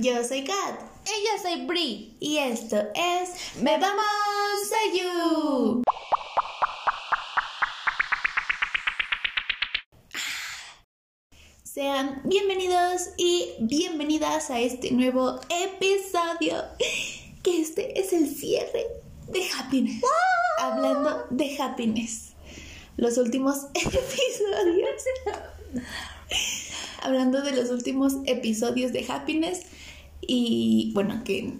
Yo soy Kat. Y yo soy Bri. Y esto es Me Vamos a You. Sean bienvenidos y bienvenidas a este nuevo episodio. Que este es el cierre de Happiness. Hablando de Happiness. Los últimos episodios. Hablando de los últimos episodios de Happiness. Y bueno, que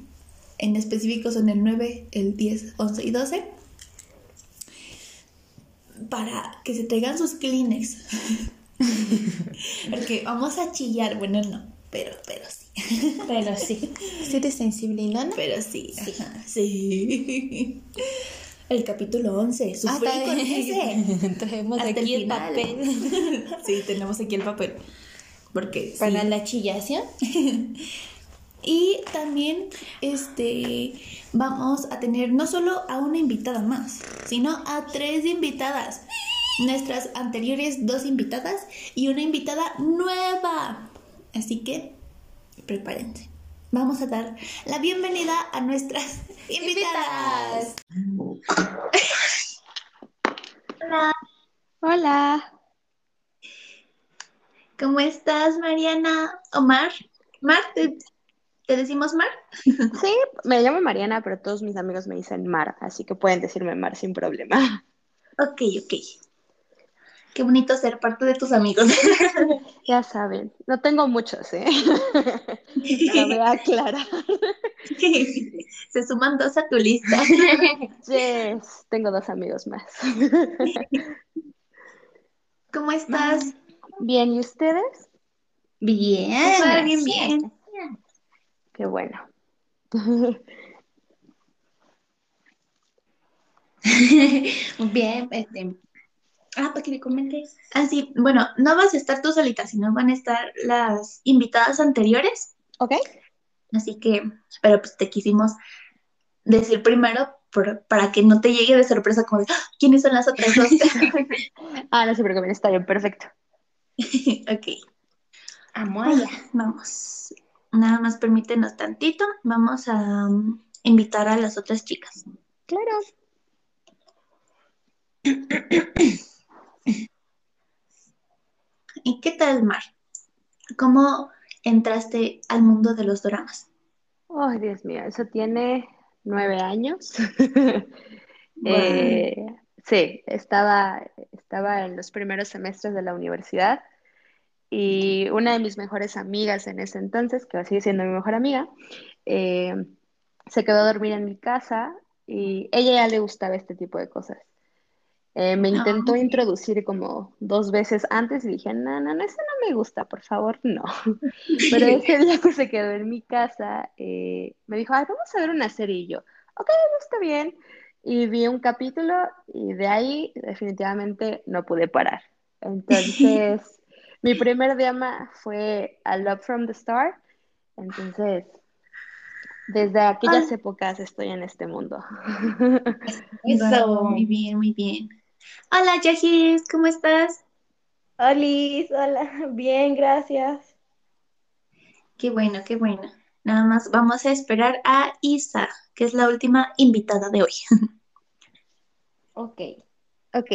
en específico son el 9, el 10, 11 y 12. Para que se traigan sus Kleenex. Porque vamos a chillar, bueno, no, pero, pero sí. Pero sí. ¿Sí eres sensible, no? Pero sí, sí. Ajá, sí. El capítulo 11, sufrí Ah, con ese. Traemos Hasta aquí el, final. papel. Sí, tenemos aquí el papel. Porque Para sí. la chillación. Y también este vamos a tener no solo a una invitada más, sino a tres invitadas. Nuestras anteriores dos invitadas y una invitada nueva. Así que prepárense. Vamos a dar la bienvenida a nuestras invitadas. Hola. ¿Cómo estás, Mariana? Omar. Mar, ¿te, decimos Mar? Sí, me llamo Mariana, pero todos mis amigos me dicen Mar, así que pueden decirme Mar sin problema. Ok, ok. Qué bonito ser parte de tus amigos. Ya saben, no tengo muchos, ¿eh? Lo voy a aclarar. Se suman dos a tu lista. Yes, tengo dos amigos más. ¿Cómo estás? Bien, ¿y ustedes? Bien. Súper bien, bien. Qué bueno. Bien, este. Ah, para que le comentes. Ah, sí, bueno, no vas a estar tú solita, sino van a estar las invitadas anteriores. ¿Ok? Así que, pero pues te quisimos decir primero por- para que no te llegue de sorpresa como de, "Ah, ¿quiénes son las otras dos? Ah, no se preocupen, está bien, perfecto. ok, Amo a ella. vamos. Nada más permítenos tantito. Vamos a um, invitar a las otras chicas. Claro. ¿Y qué tal, Mar? ¿Cómo entraste al mundo de los dramas? Ay, Dios mío, eso tiene nueve años. Eh, sí, estaba, estaba en los primeros semestres de la universidad y una de mis mejores amigas en ese entonces, que sigue siendo mi mejor amiga, eh, se quedó a dormir en mi casa y ella ya le gustaba este tipo de cosas. Eh, me intentó Ah. introducir como dos veces antes y dije, no, no, no, eso no me gusta, por favor, no. Pero ese día que se quedó en mi casa, eh, me dijo, ay, vamos a ver una serie y yo, ok, está bien. Y vi un capítulo y de ahí definitivamente no pude parar. Entonces, mi primer drama fue A Love from the Start. Entonces, desde aquellas Ah. épocas estoy en este mundo. Eso. Muy bien, muy bien. Hola, Yajis, ¿cómo estás? Olis, hola, bien, gracias. Qué bueno, qué bueno. Nada más vamos a esperar a Isa, que es la última invitada de hoy. Ok. Ok,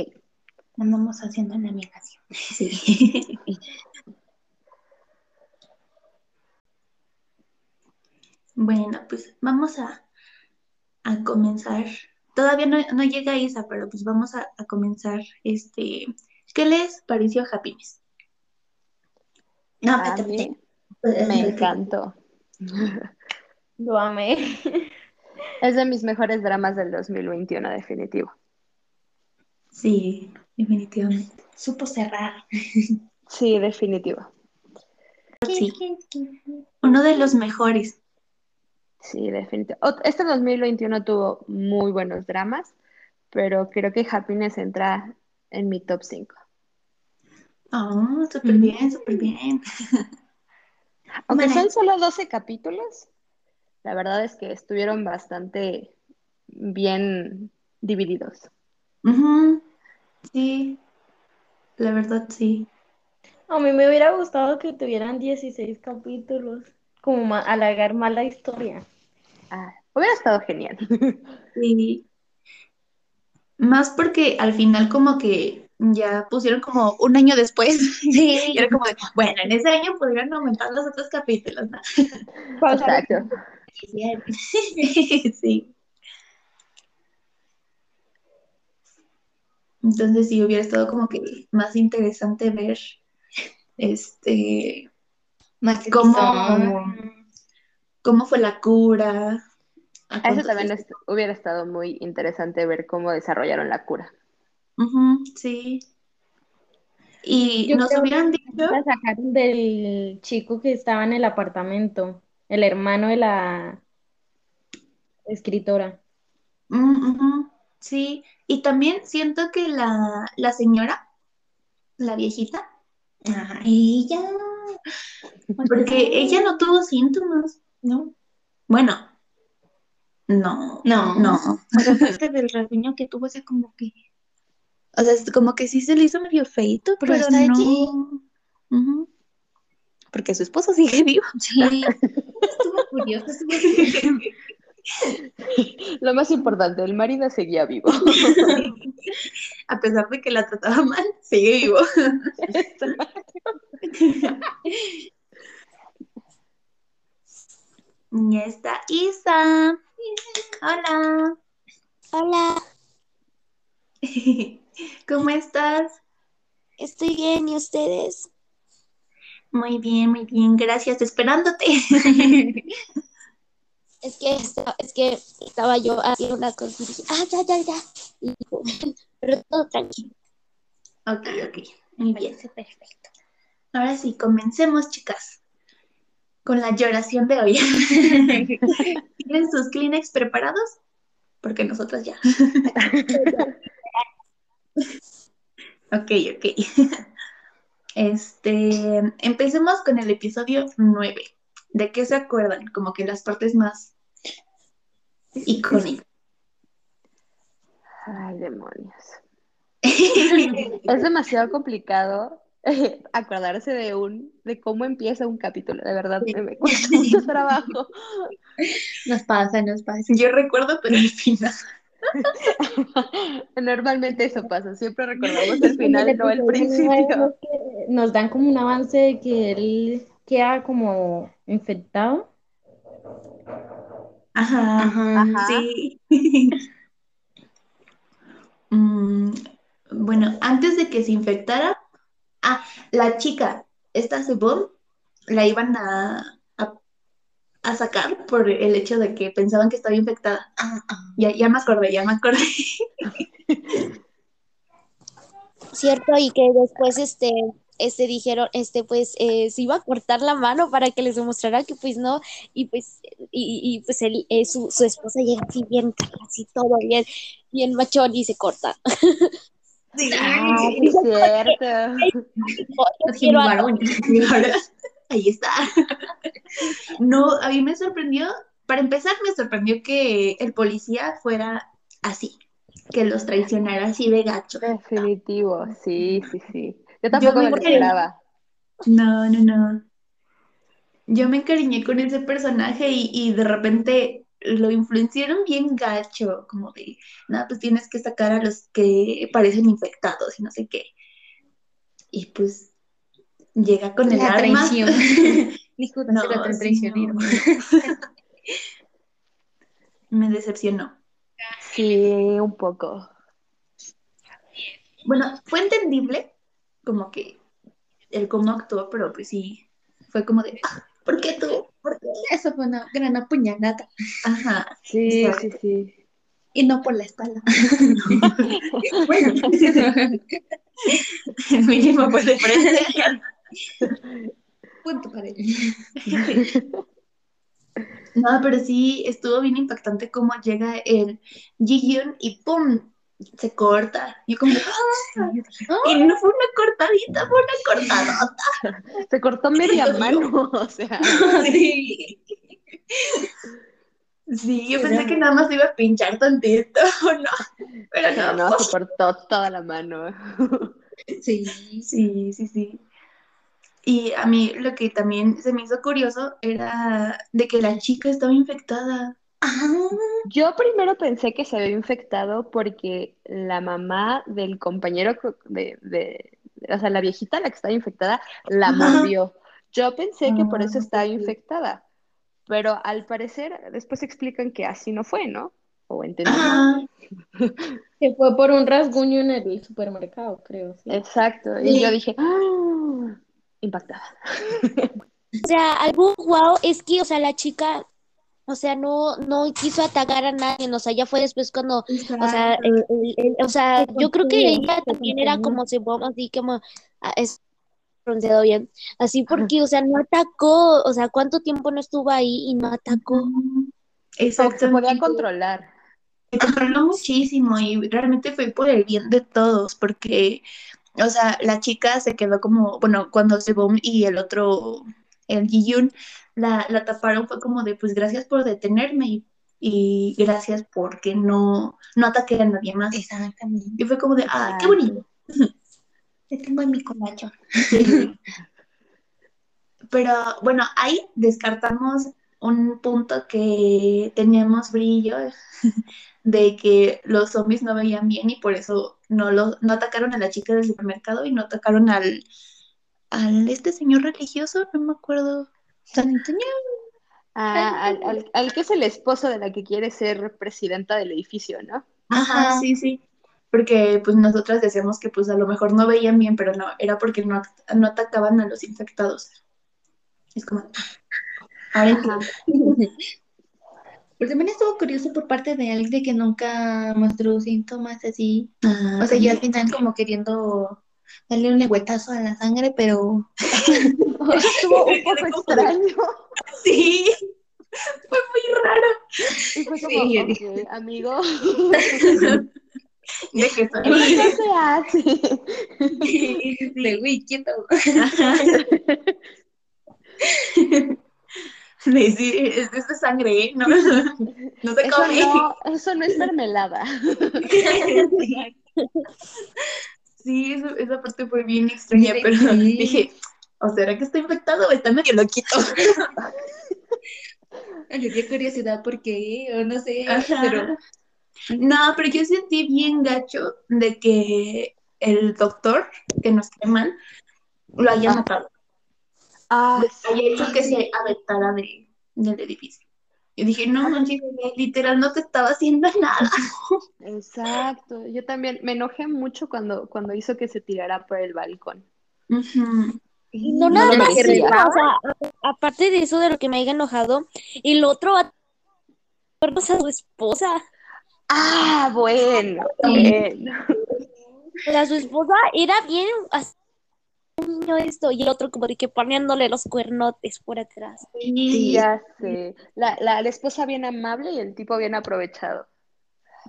Andamos haciendo la migración. Sí. Bueno, pues vamos a, a comenzar. Todavía no, no llega Isa, pero pues vamos a, a comenzar. Este, ¿qué les pareció Happiness? No, a mí me encantó. Lo amé. Es de mis mejores dramas del 2021, definitivo. Sí, definitivamente. Supo cerrar. Sí, definitivo. Sí, uno de los mejores. Sí, definitivo. Ot- Este 2021 tuvo muy buenos dramas, pero creo que Happiness entra en mi top 5. Oh, súper bien, súper bien. Aunque son solo 12 capítulos, la verdad es que estuvieron bastante bien divididos. Ujú, Sí, la verdad sí. A mí me hubiera gustado que tuvieran 16 capítulos. como ma- alargar más la historia. Ah, hubiera estado genial. Sí. Más porque al final como que ya pusieron como un año después. Y era como de, bueno, en ese año podrían aumentar los otros capítulos, ¿no? Exacto. Sí. Entonces sí hubiera estado como que más interesante ver este Más cómo, cómo fue la cura. Eso también hubiera estado muy interesante ver cómo desarrollaron la cura. Sí. Y Yo nos hubieran que dicho, La sacaron del chico que estaba en el apartamento, el hermano de la escritora. Ujú, sí, y también siento que la, la señora, la viejita, Ajá, ella. porque ella no tuvo síntomas, No. bueno, no, No. no, aparte del rasguño que tuvo, ese como que. o sea, es como que sí se le hizo medio feito, Pero pero, no, allí. Porque su esposo sigue vivo, Sí. Estuvo curioso. Estuvo Lo más importante, el marido seguía vivo. a pesar de que la trataba mal, sigue vivo. Ya está Isa. Hola. Hola, ¿Cómo estás? estoy bien, ¿y ustedes? Muy bien, muy bien, gracias, esperándote. Es que, esta- es que estaba yo haciendo unas cosas y dije, ah, ya, ya, ya. Y pero todo tranquilo. ok, ok, muy bien. Perfecto. Ahora sí, comencemos, chicas, con la lloración de hoy. ¿Tienen sus Kleenex preparados? Porque nosotras ya. ok, ok. Este, empecemos con el episodio 9. ¿De qué se acuerdan? Como que las partes más icónicas. Ay, demonios. Es demasiado complicado eh, acordarse de un, de cómo empieza un capítulo. De verdad, Sí. me, me cuesta mucho trabajo. Nos pasa, nos pasa. Yo recuerdo, pero el final. Normalmente eso pasa, siempre recordamos el final, no el principio. Nos dan como un avance de que él queda como infectado. Ajá, Ajá. Sí. Mm, bueno, antes de que se infectara, ah, la chica, esta Sebum, la iban a, a, a sacar por el hecho de que pensaban que estaba infectada. Ah, ah. Ya, ya me acordé, ya me acordé. ¿Cierto? Y que después, este, este, dijeron, este, pues, eh, se iba a cortar la mano para que les demostrara que, pues, no, y pues, y, y, pues, él, eh, su, su esposa llega así bien, así todo bien, bien machón y se corta. Sí. Ah, sí, es cierto. Varón. Ahí está. No, a mí me sorprendió, para empezar, me sorprendió que el policía fuera así, que los traicionara así de gacho. Definitivo, sí, sí, sí. Yo tampoco me me esperaba. No, no, no. Yo me encariñé con ese personaje y, y de repente lo influenciaron bien gacho, como de, nada, pues tienes que sacar a los que parecen infectados y no sé qué. Y pues llega con el La arma. traición. No, sí, traicionero. no. Me decepcionó. Sí, un poco. Bueno, fue entendible como que el cómo actuó, pero pues sí, fue como de, "Ah, ¿por qué tú? ¿Por qué? Eso fue una gran apuñalada. Ajá, Sí, Exacto. sí, sí. Y no por la espalda. bueno, mínimo fue de frente. Punto para él. No, pero sí estuvo bien impactante cómo llega el Ji-Hyun y ¡pum! Se corta. Yo como, ¡ah! Y no fue una cortadita, fue una cortadota. Se cortó media mano, o sea. Sí. Sí, yo pensé que nada más iba a pinchar tantito, ¿no? Pero no. no, se cortó toda la mano. Sí. Sí, sí, sí. Y a mí lo que también se me hizo curioso era de que la chica estaba infectada. Yo primero pensé que se había infectado porque la mamá del compañero co- de, de- o sea, la viejita, la que estaba infectada, la mordió. Yo pensé que por eso Ah, estaba ok. infectada, pero al parecer después explican que así no fue, ¿no? O entendí. Que fue por un rasguño en el supermercado, creo, sí. Exacto. Y Sí. yo dije, ¡ah! impactada. O sea, algo guau es que, o sea, la chica, o sea, no, no quiso atacar a nadie, o sea, ya fue después cuando, o sea, el- el- el- o sea, Se yo creo que ella también era como se así como, ah, es pronunciado bien, así porque, o sea, no atacó, o sea, ¿cuánto tiempo no estuvo ahí y no atacó? Que se podía controlar. Se controló muchísimo y realmente fue por el bien de todos, porque, o sea, la chica se quedó como, bueno, cuando Sebum y el otro, el Ji-Yoon, la, la taparon, fue como de, pues gracias por detenerme y, y gracias porque no, no ataqué a nadie más. Exactamente. Y fue como de, ah, qué bonito. Te tengo en mi colacho. Pero bueno, ahí descartamos un punto que teníamos brillo de que los zombies no veían bien y por eso no, lo, no atacaron a la chica del supermercado y no atacaron al, al este señor religioso, no me acuerdo. San Antonio. Ah, al, al- al que es el esposo de la que quiere ser presidenta del edificio, ¿no? Ajá, sí, sí. Porque pues nosotras decíamos que pues a lo mejor no veían bien, pero no, era porque no, no atacaban a los infectados. Es como, ahora. Pero también estuvo curioso por parte de alguien de que nunca mostró síntomas así. Ah, O sea, yo al final como queriendo darle un lengüetazo a la sangre, pero Estuvo un poco extraño. Sí, fue muy raro. Y fue como, Sí, yo ok, amigo, De que eso no se hace. de güey, quieto. De sí, es de esta sangre, ¿eh? No, no se Eso come. no, eso no es mermelada. Sí, eso- esa parte fue bien extraña, Sí. pero dije, ¿o será que está infectado o está medio loquito? Le dio curiosidad porque, o no sé, Ajá. pero No, pero yo sentí bien gacho de que el doctor, que nos cae mal, lo haya Ah. matado. Ah, haya hecho que se aventara de, del edificio. Yo dije, no manches, güey, literal no te estaba haciendo nada. exacto. Yo también me enojé mucho cuando, cuando hizo que se tirara por el balcón. Y no No nada más o sea, aparte de eso de lo que me haya enojado, el otro va a su esposa. Ah, bueno, bueno. Sea, su esposa era bien así, niño esto, y el otro como de que poniéndole los cuernotes por atrás. Sí, ya sé. La, la, la esposa bien amable y el tipo bien aprovechado.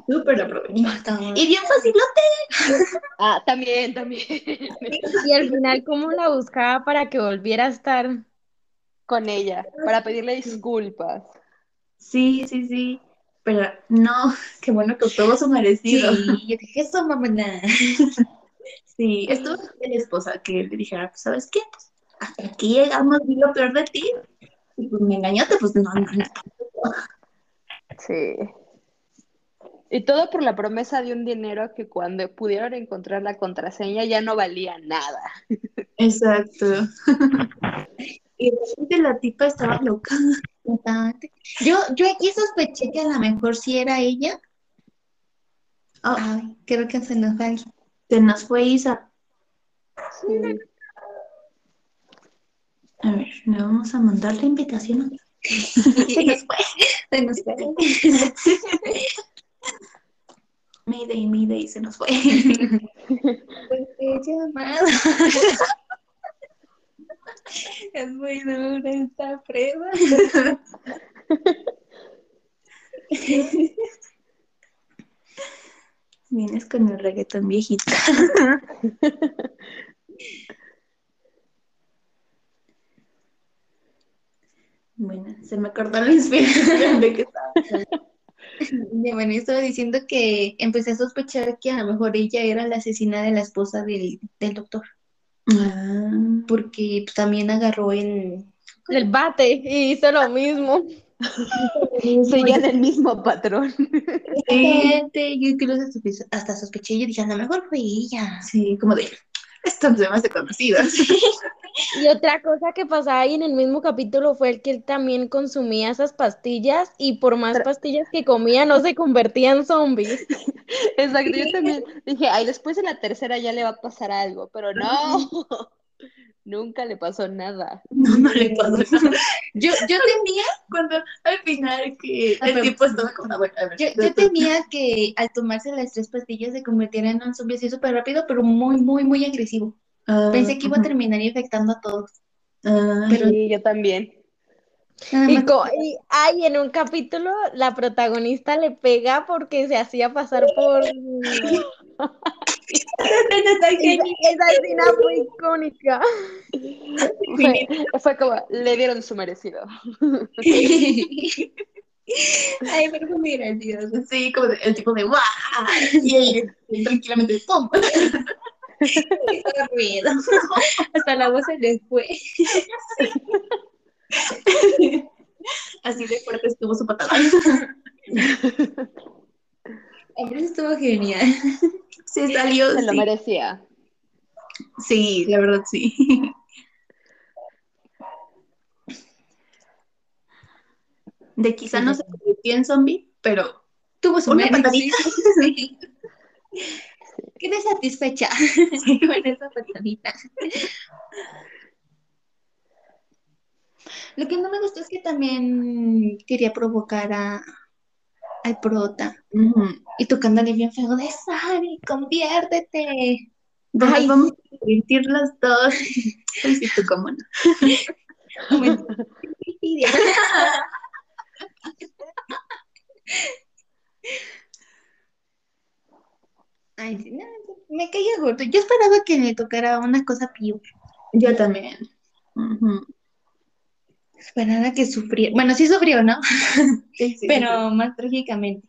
Súper aprovechado. Y bien facilote. Ah, también, también. Y al final, ¿cómo la buscaba para que volviera a estar? Con ella, para pedirle disculpas. Sí, sí, sí. Pero no, qué bueno que obtuvo su merecido. Sí, yo dije, eso, mamona. estuvo la esposa que le dijera, pues, ¿sabes qué? Pues, hasta aquí llegamos, vi lo peor de ti. Y pues me engañaste, pues no, no, no. Sí. Y todo por la promesa de un dinero que cuando pudieron encontrar la contraseña ya no valía nada. Exacto. Y de repente la tipa estaba loca. Yo, yo aquí sospeché que a lo mejor sí era ella. Oh, Ay, creo que se nos va. alguien. Se nos fue Isa. Sí. A ver, le vamos a mandar la invitación. Se nos fue. Se nos fue. Mayday, Mayday, se nos fue. Pues. Es muy dura esta prueba. Vienes con el reggaetón viejito. Bueno, se me cortó la inspiración de que estaba. Bueno, yo estaba diciendo que empecé a sospechar que a lo mejor ella era la asesina de la esposa del, del doctor. Ah, porque también agarró el... El bate y hizo lo mismo. Seguían el mismo patrón. Gente, yo incluso hasta sospeché, yo dije, a lo mejor fue ella. Sí, como de, están demasiado conocidas. Y otra cosa que pasaba ahí en el mismo capítulo fue el que él también consumía esas pastillas y por más pastillas que comía no se convertía en zombies. Exacto, yo también dije, ay, después de la tercera ya le va a pasar algo, pero no, nunca le pasó nada. No, no le pasó nada. Yo, yo temía cuando al final que el pero- tipo estaba como, "Ah, bueno, a ver, Yo, yo temía que al tomarse las tres pastillas se convirtiera en un zombie así súper rápido, pero muy, muy, muy agresivo. Ah, Pensé que iba a terminar infectando a todos. Ah, Pero- Sí, yo también. Y, y ay, en un capítulo la protagonista le pega porque se hacía pasar por... Esa, escena fue icónica. Fue, fue como, le dieron su merecido. Ay, pero fue muy gracioso. Sí, como el tipo de ¡guau! Y ahí tranquilamente ¡pum! Hasta la voz se le fue. Así de fuerte estuvo su patada. Hombre, estuvo genial. Se salió, Se lo merecía. Sí, la verdad sí. De quizá no se convirtió en zombie, pero Tuvo su una patadita. Sí. Quedé satisfecha con esa patadita. Lo que no me gustó es que también quería provocar a, al prota. Ujú. Y tocándole bien feo de Sari, conviértete. Ay, vamos a convertir las dos. Ay, sí, tú cómo no. Bueno, Ay, no, me caía gordo. Yo esperaba que le tocara una cosa peor. Yo también. Ujú. Esperaba que sufriera. Bueno, sí sufrió, ¿no? Sí, sí, Pero más trágicamente.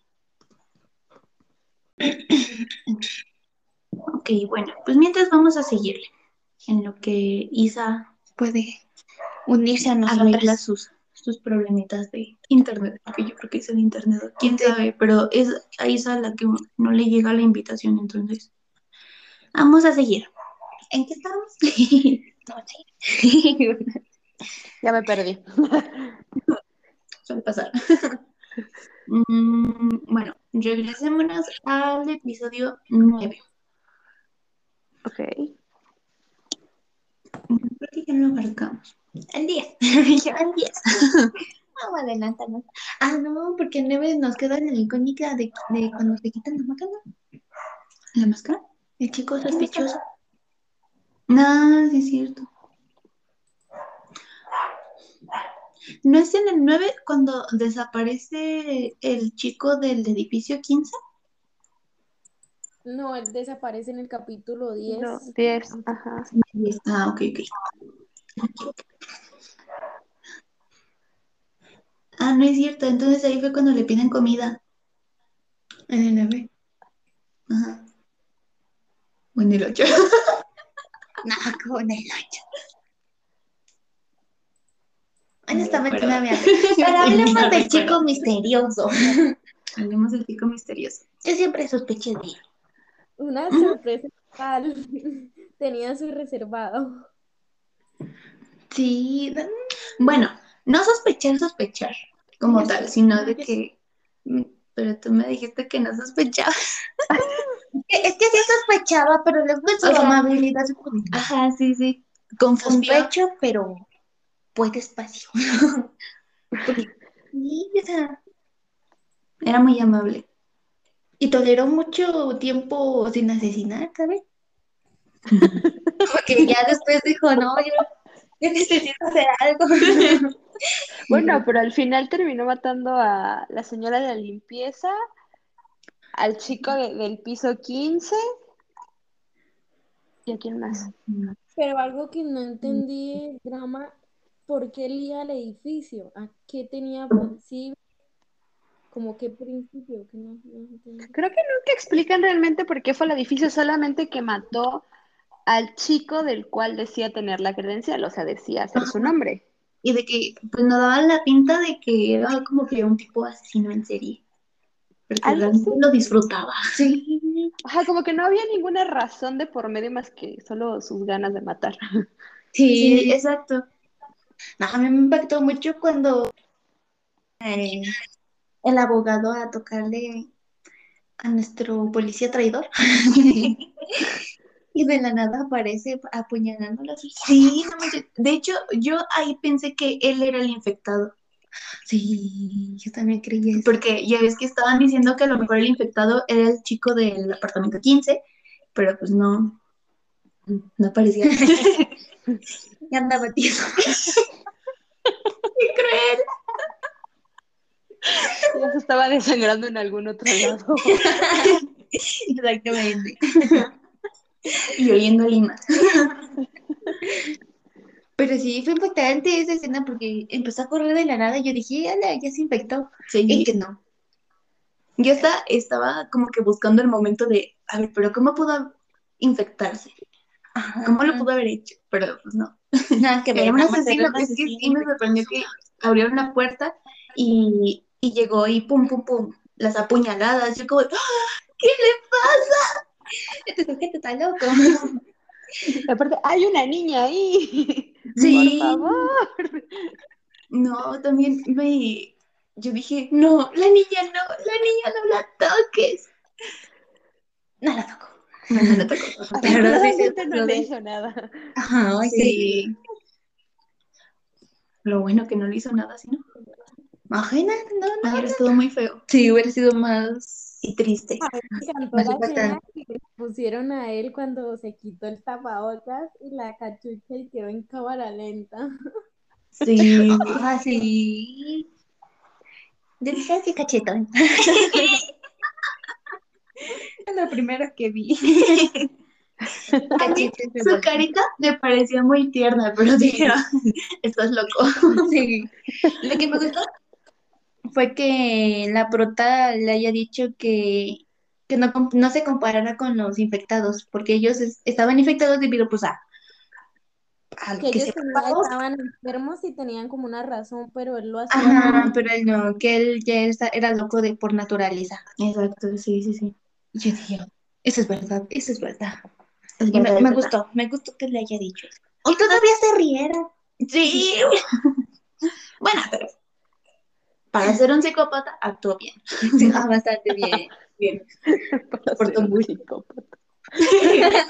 Ok, bueno, pues mientras vamos a seguirle. En lo que Isa Puede unirse a arregla nosotras. sus, sus problemitas de internet, porque yo creo que es el internet, quién sabe, pero es a Isa la que no le llega la invitación, entonces vamos a seguir. ¿En qué estamos? no sé. Ya me perdí. Suele pasar. Mm, bueno, regresémonos al episodio 9. Ok. Creo que ya lo abarcamos. El 10. Ya, el 10. Vamos a adelantarnos. Ah, no, porque el 9 nos queda la icónica de, de cuando se quitan la máscara. ¿La máscara? El chico sospechoso. No, sí es cierto. ¿No es en el 9 cuando desaparece el chico del edificio 15? No, él desaparece en el capítulo 10. No, 10. Ajá. Ah, ok, ok. Ah, no es cierto. Entonces ahí fue cuando le piden comida. En el 9. Ajá. O en el 8. No, como en el 8. Metiendo a mi Pero hablemos del chico misterioso. Hablemos del chico misterioso. Yo siempre sospeché de él. Una sorpresa total. Tenía su reservado. Sí, Bueno, no sospechar, sospechar como tal, sino de que... mm, Pero tú me dijiste que no sospechabas. es que sí sospechaba, pero luego su O sea, amabilidad. Ajá, sí, sí. Confundió. Sospecho, pero pues despacio. Porque, sí, o sea, Era muy amable. y toleró mucho tiempo sin asesinar, ¿sabes? Porque ya después dijo, no, yo, yo necesito hacer algo. Bueno, pero al final terminó matando a la señora de la limpieza, al chico de- del piso 15 y a quién más. Pero algo que no entendí el drama, ¿por qué iba al edificio? ¿A qué tenía principio? Como qué principio, que no, no. Creo que nunca explican realmente por qué fue al edificio, solamente que mató al chico del cual decía tener la credencial, o sea, decía ser su nombre. Y de que, pues nos daban la pinta de que era como que un tipo asesino en serie. Porque Algo realmente así. lo disfrutaba. Sí. Ajá, como que no había ninguna razón de por medio más que solo sus ganas de matar. Sí, exacto. No, a mí me impactó mucho cuando el, el abogado a tocarle a nuestro policía traidor. Y de la nada aparece apuñalándolo. Sí. De hecho, yo ahí pensé que él era el infectado. Sí, yo también creía eso. Porque ya ves que estaban diciendo que a lo mejor el infectado era el chico del apartamento 15, pero pues no, no parecía. Ya andaba tieso. Qué cruel. Ya se estaba desangrando en algún otro lado. Exactamente. Y oliendo lima. Pero sí, fue impactante esa escena porque empezó a correr de la nada y yo dije, ala, ya se infectó. Y que no. Yo estaba, estaba como que buscando el momento de, a ver, pero ¿cómo pudo infectarse? ¿Cómo lo pudo haber hecho? Pero pues no. Nada que ver. Era un asesino, es que sí me sorprendió que abrieron la puerta y, y llegó y pum, pum, pum, las apuñaladas. Yo como, ¡Ah! ¿qué le pasa? Este sujeto está loco. Aparte, hay una niña ahí. Sí. Por favor. No, también me, yo dije, no, la niña no, la niña no la toques. No la toco. No. Pero no le hizo nada. Ajá, sí. Lo bueno que no le hizo nada, ¿sí no? Ajena, no, no. Hubiera estado muy feo. Sí, hubiera sido más y triste. Más que pusieron a él cuando se quitó el tapabocas y la cachucha y quedó en cámara lenta. Sí. Ah, sí. Delicioso y cachetón. Es lo primero que vi. Su carita me parecía muy tierna, pero dije, "Ah, estás loco. Sí. Lo que me gustó fue que la prota le haya dicho que, que no, no se comparara con los infectados, porque ellos es- estaban infectados debido pues a, a Que que ellos se estaban enfermos y tenían como una razón, pero él lo hacía. Ajá, pero él no, que él ya era loco de por naturaleza. Exacto, sí, sí, sí. Y yo dije, eso es verdad, eso es verdad. Es Y me, verdad. gustó, me gustó que le haya dicho. Y todavía se riera. Sí. bueno, pero para ser un psicópata actuó bien. Ah, bastante bien. bien. Para Por ser tu un muy- psicópata.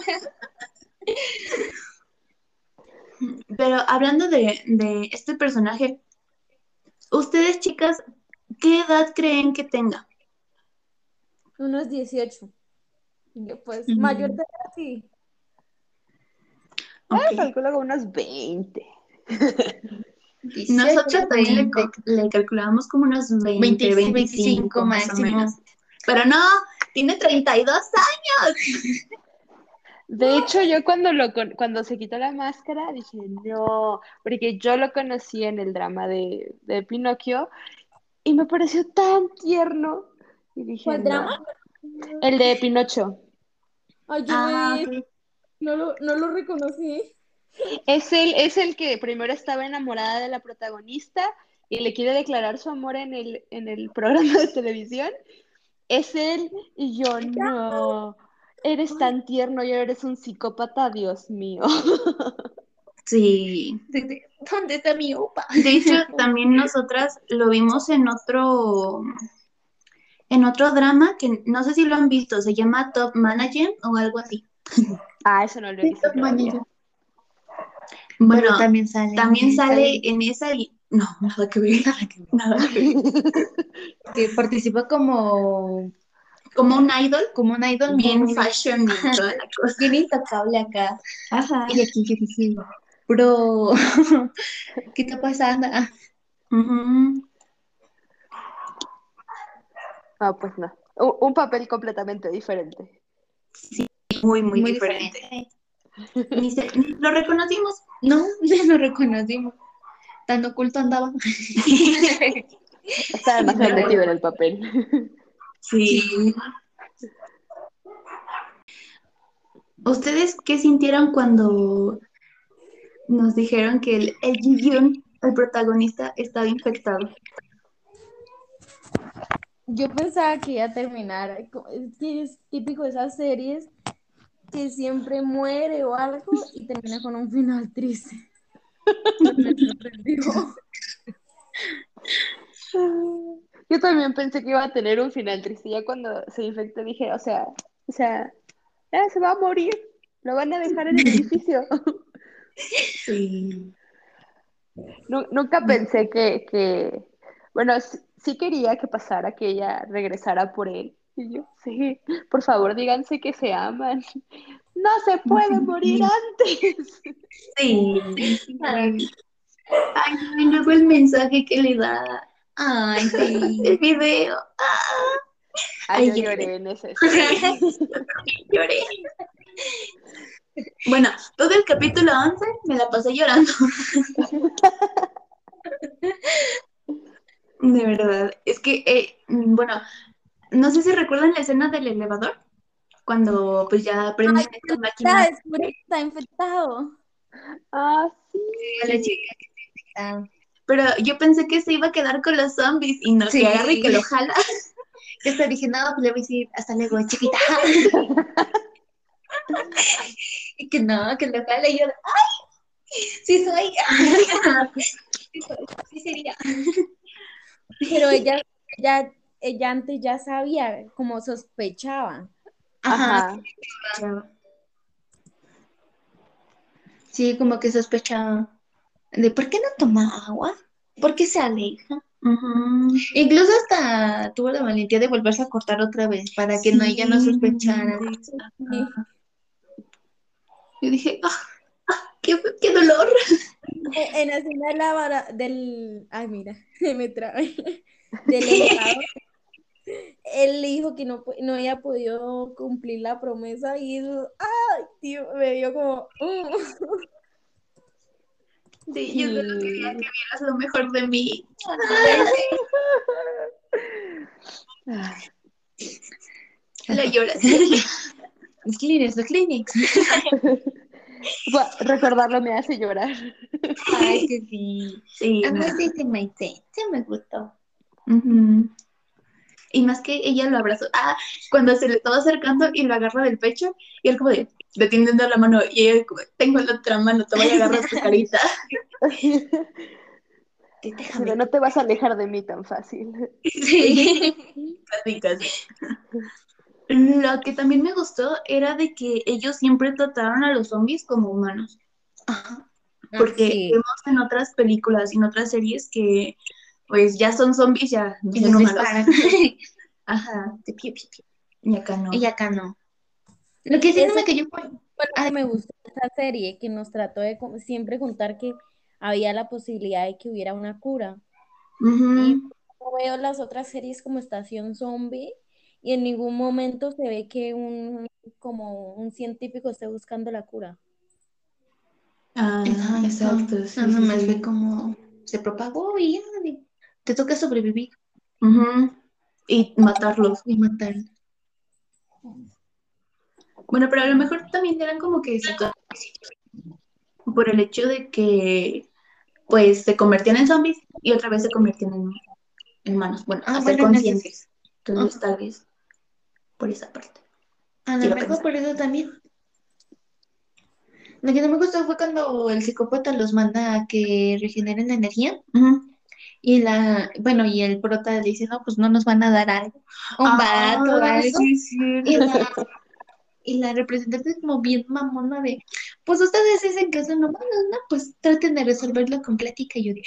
Pero hablando de, de este personaje, ustedes chicas, ¿qué edad creen que tenga? Unos 18. Y Pues Ujú. mayor de edad, sí. Ah, Ok. calculo como unos 20. Nosotros también le, 20. cal- le calculábamos como unos 20, 20, 25, 25 más o máximo. menos. Pero no, tiene 32 años. De hecho, yo cuando lo con- cuando se quitó la máscara dije, no, porque yo lo conocí en el drama de, de Pinocchio y me pareció tan tierno. Y dije, ¿Cuál no. drama? El de Pinocho. Ay, yo Ah, me- ok. no, lo, no lo reconocí. Es el, es el que primero estaba enamorada de la protagonista y le quiere declarar su amor en el, en el programa de televisión. Es él y yo, no, eres tan tierno y ahora eres un psicópata, Dios mío. Sí. ¿Dónde está mi opa? De hecho, también nosotras lo vimos en otro, en otro drama que no sé si lo han visto, se llama Top Manager o algo así. Ah, eso no lo he visto todavía. Bueno, Pero también sale. también sale en esa y no, nada que ver, nada que ver. Que participa como, Como un idol, como un idol bien muy- fashion y toda la cosa. bien intocable acá. Ajá. Y aquí yo dije, bro, ¿qué está pasando? Ujú. Ah, pues no. Un, un papel completamente diferente. Muy, muy, Muy diferente. Ni se- ni lo reconocimos. No, ya lo reconocimos. Tan oculto andaba. Está demasiado metido en el papel. Sí. ¿Ustedes qué sintieron cuando nos dijeron que el, el el protagonista, estaba infectado? Yo pensaba que iba a terminar, co- es que es típico de esas series que siempre muere o algo y termina con un final triste. Yo también pensé que iba a tener un final triste. Ya cuando se infectó dije, o sea, o sea, ya se va a morir. Lo van a dejar en el edificio. Sí. Nu- Nunca pensé que, que, bueno, sí, quería que pasara, que ella regresara por él. Y yo, sí, por favor, díganse que se aman. No se puede morir antes. Sí. Ay, y luego el mensaje que le da. Ay, sí. El video. Ah, Ay, Ay, yo lloré en ese lloré. Bueno, todo el capítulo 11 me la pasé llorando. De verdad. Es que, eh, mm, bueno, no sé si recuerdan la escena del elevador. Cuando pues ya prenden esta Está, máquina descubre que está infectado. Ah, sí. a la chica que está infectada. Pero yo pensé que se iba a quedar con los zombies y no Sí. que agarre y que lo jala. Yo hasta dije, no, pues le voy a decir hasta luego, chiquita. y que no, que lo jale. Y yo, ¡ay! Sí soy. sí, soy, sí sería. Pero ella, ella, ella antes ya sabía, como sospechaba. Ajá. Sí, como que sospechaba de por qué no toma agua, por qué se aleja. Incluso hasta tuvo la valentía de volverse a cortar otra vez para que no ella no sospechara. Sí. Yo dije, ah, ah, qué, qué dolor. En la escena de la vara- del, ay mira, me trae, del elevador, él le dijo que no, no había podido cumplir la promesa y eso, ay, tío, me dio como, uh. Sí, yo solo quería que vieras lo mejor de mí. La lloras. Los Kleenex, los Kleenex. Recordarlo me hace llorar. Ay, que sí. Sí, A sí me, sí, sí me gustó. Y más que ella lo abrazó. Ah, cuando se le estaba acercando y lo agarra del pecho, y él como de, deteniendo la mano, y ella como, tengo la otra mano, te voy a agarrar tu carita. Déjame. no te vas a alejar de mí tan fácil. Sí, casi, casi. Lo que también me gustó era de que ellos siempre trataron a los zombies como humanos. Ajá. Porque Sí. vemos en otras películas y en otras series que pues ya son zombies, ya no Y son humanos. Ajá, De pie, pie, pie. y acá no. Y acá no. Lo que sí no me cayó fue me gustó de esta serie, que nos trató de siempre contar que había la posibilidad de que hubiera una cura. Ujú. Y como veo las otras series como Estación Zombie, y en ningún momento se ve que un, como un científico esté buscando la cura. Ah, exacto. sí, Nada sí, como se propagó y ya te toca sobrevivir Ujú. Y matarlos. y matar. Bueno, pero a lo mejor también eran como que por el hecho de que pues se convertían en zombies y otra vez se convertían en, humanos. Bueno, Ah, a ser bueno, conscientes. Entonces tal vez por esa parte. A lo mejor por eso también. Lo que no me gustó fue cuando el psicópata los manda a que regeneren energía y la, bueno, y el prota le dice, no, pues no nos van a dar algo, un Ah, vato o algo. sí. Y la, y la representante es como bien mamona de, pues ustedes dicen que son humanos, ¿no? Pues traten de resolverlo con plática. Y yo de,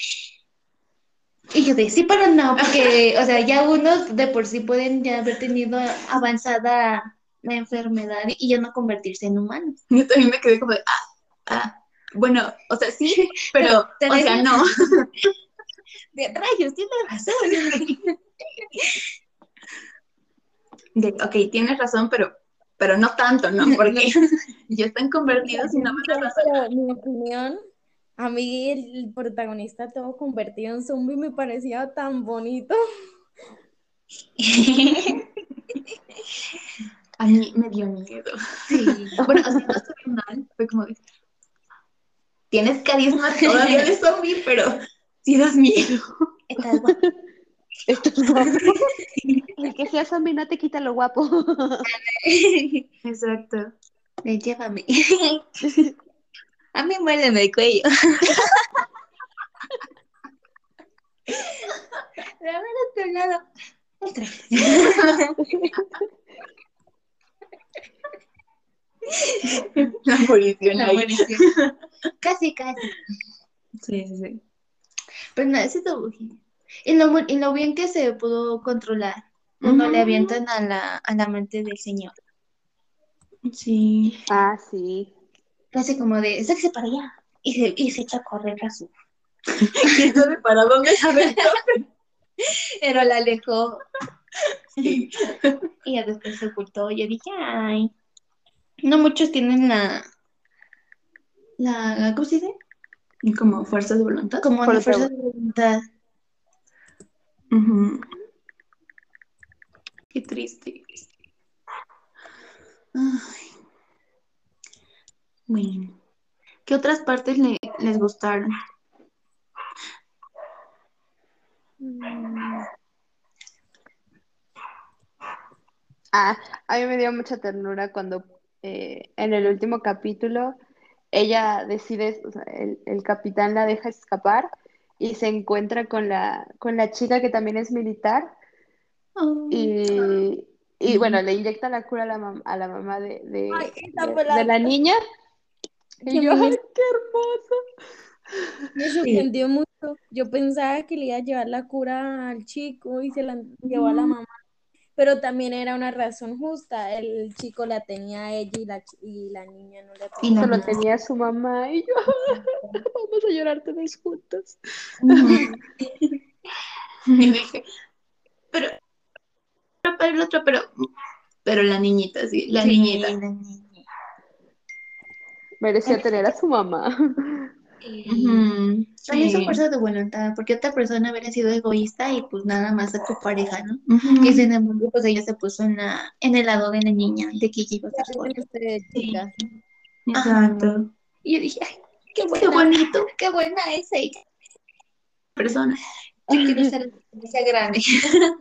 y yo de, sí, pero no, porque, o sea, ya unos de por sí pueden ya haber tenido avanzada la enfermedad y ya no convertirse en humanos. Yo también me quedé como de, ah, ah. Bueno, o sea, sí, pero, o sea, no. De rayos, tiene razón. De, ok, tienes razón, pero, pero no tanto, ¿no? Porque ya están convertidos y no pasar. Pero mi opinión, a mí el protagonista todo convertido en zombie me parecía tan bonito. A mí me dio miedo. Sí. Bueno, sea, no estuvo mal, fue como de, tienes carisma todavía de zombie, pero sí das miedo. Estás guapo. Esto es guapo. El que sea zombie no te quita lo guapo. Exacto. Ven, llévame. A mí muérdeme el cuello. Dame al otro lado. La abolición La abolición. Casi, casi. Sí, sí, sí. Pues nada, ese. Y lo, y lo bien que se pudo controlar. Cuando Ujú. le avientan a la, a la mente del señor. Sí. Ah, sí. Casi como de, sáquese para allá. Y se, y se echa a correr a su. ¿Quién sabe para dónde aventó? Pero la alejó. Sí. Y ya después se ocultó. Yo dije, ay. No muchos tienen la. La. ¿Cómo se dice? Y como fuerza de voluntad. Como la Fuerza de voluntad. Ujú. Qué triste. Ay. Bueno. ¿Qué otras partes le- les gustaron? Mm. Ah, a mí me dio mucha ternura cuando eh, en el último capítulo ella decide, o sea, el, el capitán la deja escapar y se encuentra con la, con la chica que también es militar y, y bueno, le inyecta la cura a la, mam- a la mamá de, de, Ay, esa de- fue la- de la niña. Y yo, ¡ay, qué hermoso! Me sorprendió mucho. Yo pensaba que le iba a llevar la cura al chico y se la llevó a la mamá. Pero también era una razón justa. El chico la tenía a ella y la, y la niña no la Y tenía. la Solo tenía a su mamá y yo, vamos a llorar todos juntos. Y dije, pero, pero, pero el otro, pero, pero la niñita, sí, la Sí, niñita. la niña. Merecía tener a su mamá. También sí. su fuerza de voluntad, porque otra persona hubiera sido egoísta y pues nada más a tu pareja, ¿no? Ujú. Y sin embargo, pues ella se puso en, la, en el lado de la niña, de que iba a sola. Exacto. Y yo dije, ay, qué Qué buena, bonito qué buena es ella. persona. Yo quiero ser esa grande.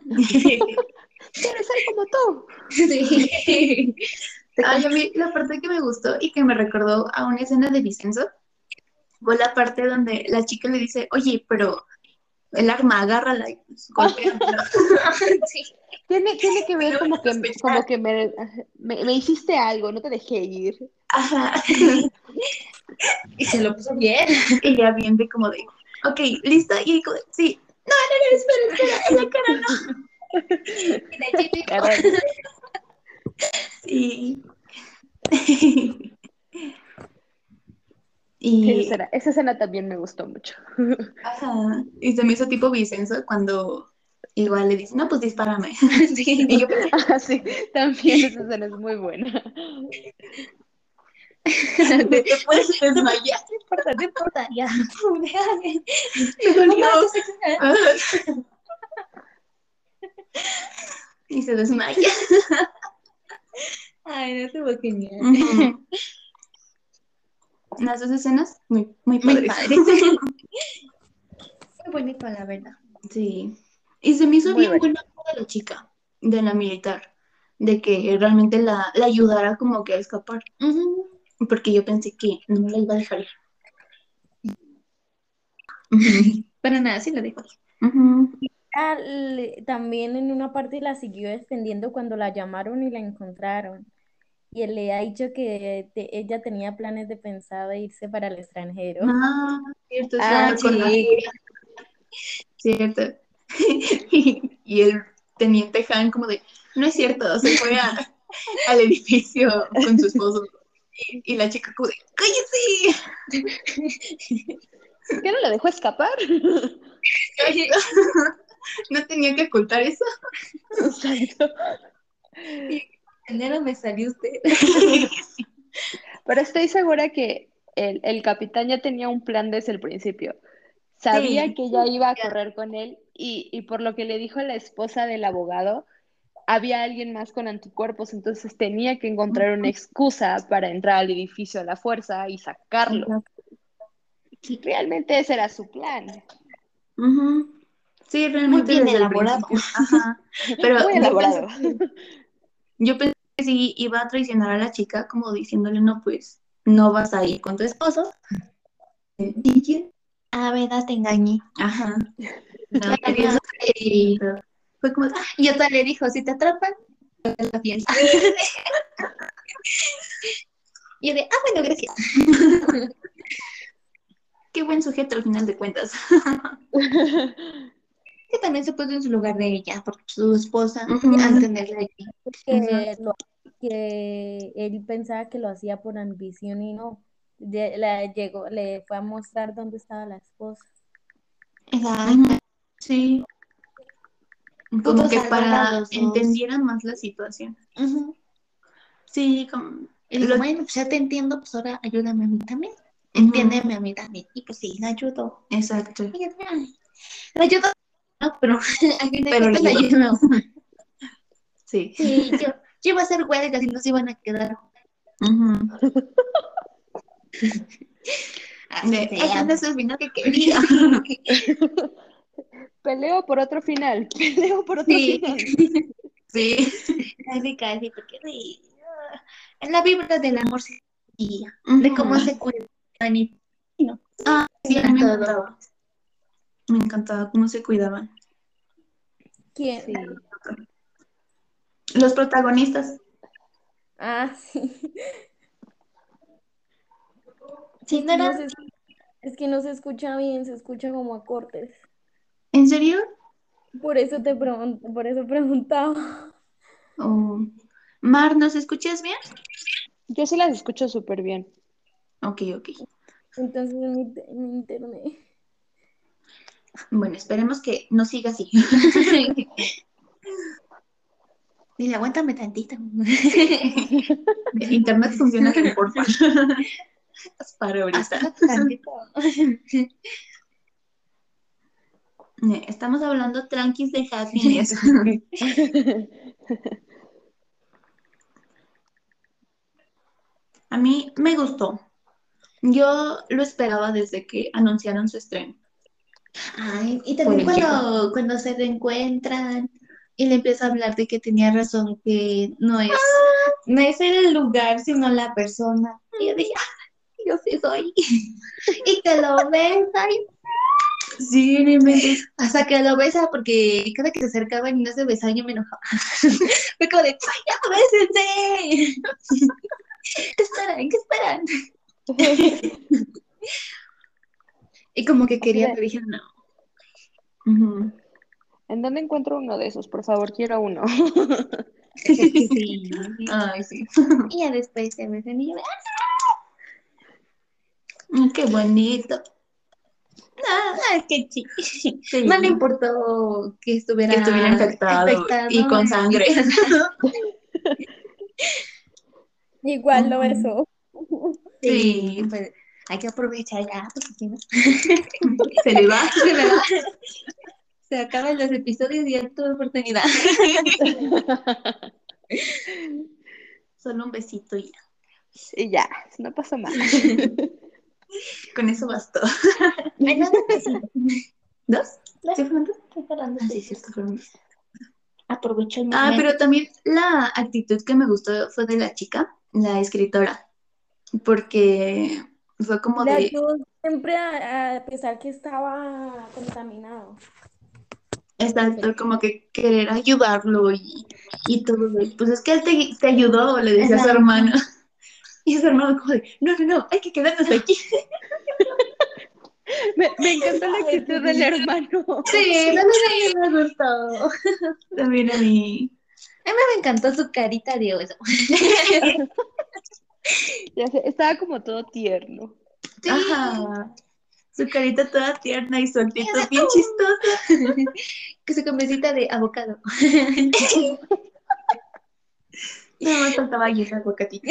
Quiero ser como tú. Sí. Ay, a mí la parte que me gustó y que me recordó a una escena de Vicenzo fue la parte donde la chica le dice, oye, pero el arma, agárrala y pues, golpéamela". Sí. Tiene, tiene que ver como que, sospechar. como que me, me, me hiciste algo, no te dejé ir. Ajá. Y se lo puso bien. Y ya bien de como de, ok, lista, y sí, no, no, no, espera, espera, esa cara no. Y. Sí. Esa y, escena, esa escena también me gustó mucho. ajá, y se me hizo tipo Vicenzo cuando igual le dice, no, pues dispárame. Sí. Y yo pensé, Ah, sí, también esa escena es muy buena. te puedes desmayar. No importa, no importa, ya. Dolió. Y se desmaya. Ay, no estuvo genial. Ujú. Las dos escenas, muy, muy Muy padres. padre. Muy bonito, la verdad. Sí. Y se me hizo Muy bien buena de la chica, de la militar, de que realmente la, la ayudara como que a escapar. Porque yo pensé que no me la iba a dejar ir. Para nada, sí lo dejo. Ujú. Ah, le- También en una parte la siguió defendiendo cuando la llamaron y la encontraron. Y él le ha dicho que te- ella tenía planes de pensado irse para el extranjero. Ah, cierto, Ah, cierto, con la sí. feria. Cierto. y el teniente Han como de, no es cierto, se fue a- al edificio con su esposo. Y, y la chica como de, ¡cállese! ¿Qué no la dejó escapar? no tenía que ocultar eso. Exacto. Enero me salió usted. Pero estoy segura que el, el capitán ya tenía un plan desde el principio. Sabía Sí. que ella iba a correr con él y, y por lo que le dijo la esposa del abogado, había alguien más con anticuerpos, entonces tenía que encontrar una excusa para entrar al edificio a la fuerza y sacarlo. Realmente ese era su plan. Ujú. Sí, realmente bien desde el elaborado. Ajá. Pero Muy yo pensé que- Yo pensé que sí iba a traicionar a la chica, como diciéndole, no, pues, no vas a ir con tu esposo. Y yo, Ah, verdad, te engañé. Ajá. No, y fue como, ah, y otra le dijo, si te atrapan, la fiesta. y yo de, ah, bueno, gracias. Qué buen sujeto al final de cuentas. Que también se puso en su lugar de ella, porque su esposa, Ujú. al tenerla allí. que, lo- que él pensaba que lo hacía por ambición y no. De- la llegó, le fue a mostrar dónde estaba la esposa. Exacto. Sí. Como que para entendieran más la situación. Sí, como... Lo- bueno, pues ya te entiendo, pues ahora ayúdame a mí también. Entiéndeme a mí también. Y pues sí, la ayudó. Exacto. La ayudó, no, pero fin de Pero ayudó. ayudó. Sí. Sí, yo, yo iba a hacer huelgas y no se iban a quedar. Ujú. Así De, se "Ese no es el final que quería. Peleo por otro final, peleo por otro Sí. final. Sí. Casi, casi, porque sí, ah, es la vibra del amor sí, de cómo se cuidan y Ah, sí, a Todo. Me encantaba cómo se cuidaban. ¿Quién? Sí. Los protagonistas. Ah, sí. Sí, no No era se- es que no se escucha bien, se escucha como a cortes. ¿En serio? Por eso te pregun- por eso preguntaba. Oh. Mar, ¿nos escuchas bien? Yo sí las escucho súper bien. Ok, ok. Entonces mi, mi internet. Bueno, esperemos que no siga así. Dile, aguántame tantito. Internet funciona bien, por favor. Para ahorita. Estamos hablando tranquis de happiness. A mí me gustó. Yo lo esperaba desde que anunciaron su estreno. Ay, y también cuando, cuando se reencuentran y le empieza a hablar de que tenía razón, que no es, no es el lugar, sino la persona. Y yo dije, "Ah, yo sí soy. y que lo besa, y Sí, no inventes. hasta que lo besa, porque cada que se acercaban y no se besaban, yo me enojaba. Fue como de, ¡ay, ya bésense! ¿Qué esperan? ¿Qué esperan? Y como que quería, pero dije, no. ¿En dónde encuentro uno de esos? Por favor, quiero uno. Sí. Ay, sí. Y ya después se besan y yo, Mm, Qué bonito. ¡ah, qué chido! Sí. No le importó que estuviera, Que estuviera infectado, y con sangre. Igual lo besó. Sí, pues hay que aprovechar ya, porque si no, Se le va. se me va. Se acaban los episodios y ya tuve oportunidad. Solo un besito y ya. Y ya, no pasa más. Con eso bastó. Ay, no, no, sí. ¿Dos? ¿Sí fueron dos? Ah, sí, cierto, fueron dos. Aprovecho el Ah, pero también la actitud que me gustó fue de la chica, la escritora, porque fue como Le de, ayudó siempre a, a pesar que estaba contaminado. exacto, como que querer ayudarlo y, y todo. Pues es que él te, te ayudó, le decía a su hermano. Y su hermano como de, no, no, no, hay que quedarnos aquí. Me, me encantó la actitud del hermano. Sí, no, me gustó. También a mí. A mí me encantó su carita de oso. Ya sé, estaba como todo tierno. Ajá. Su carita toda tierna y su actitud bien chistosa. Que su cabecita de abocado. Nada más faltaba allí el aguacatito.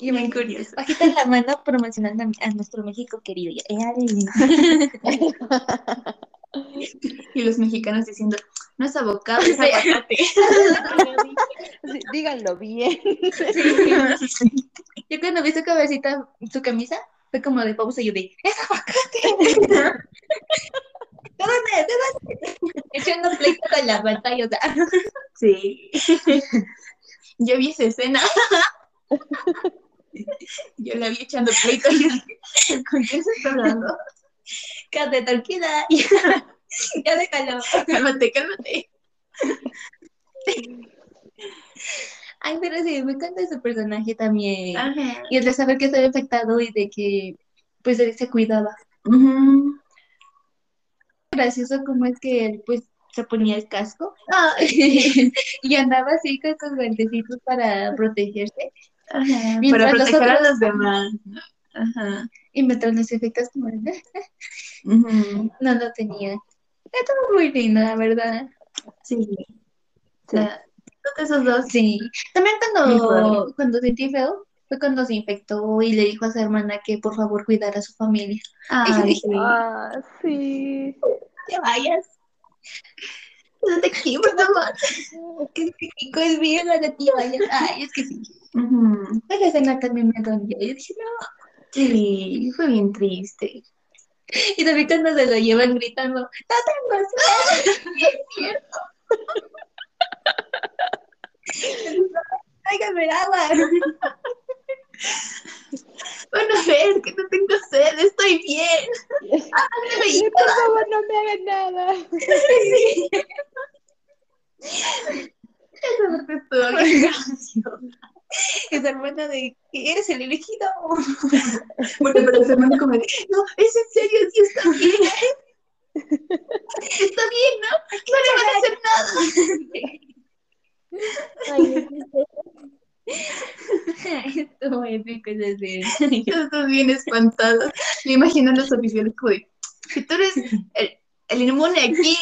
Y Bien curioso. Bajita la mano promocionando a, a nuestro México querido. Y los mexicanos diciendo, no es abocado, es aguacate. Sí, díganlo bien. Yo cuando vi su cabecita, su camisa, fue como de pausa y yo de, ¡es aguacate! Echando pleito con la pantalla, o sea. Sí. Yo vi esa escena. Yo la vi echando pleito ¿con quién se está hablando? Quédate tranquila. Ya déjalo. Cálmate, cálmate. Ay, pero sí, me encanta ese personaje también. Ajá. Y el de saber que estaba infectado y de que, pues, él se cuidaba. Gracioso como es que él, pues, se ponía el casco y andaba así con sus guantecitos para protegerse. Ajá. Para proteger a los demás. ¿No? Ajá. Y mientras los efectos como, de, Ujú. no lo tenía. Estaba muy lindo, la verdad. Sí. Sí. La- que esos dos. Sí. También cuando, cuando sentí feo, fue cuando se infectó y le dijo a su hermana que por favor cuidara a su familia. Ay, sí. Ah, sí. te vayas. No te quiero, favor. Que México es bien, no te vayas. Ay, es que sí. Ujú. Esa escena también me dolió. Yo dije, no. Sí, fue bien triste. Y también cuando se lo llevan gritando, no tengo sed. Es cierto. Tráigame agua. Van a ver que no tengo sed, estoy bien. Sí, por favor, no me hagan nada. Esa parte estuvo graciosa. Esa hermana de que eres el elegido. Porque pero su hermano como de, no, es en serio, sí está bien. Está bien, ¿no? No le van a hacer nada. Ay, es épico ese escena. Todos bien espantados. Me imagino a los oficiales como de, tú eres el, el inmune aquí.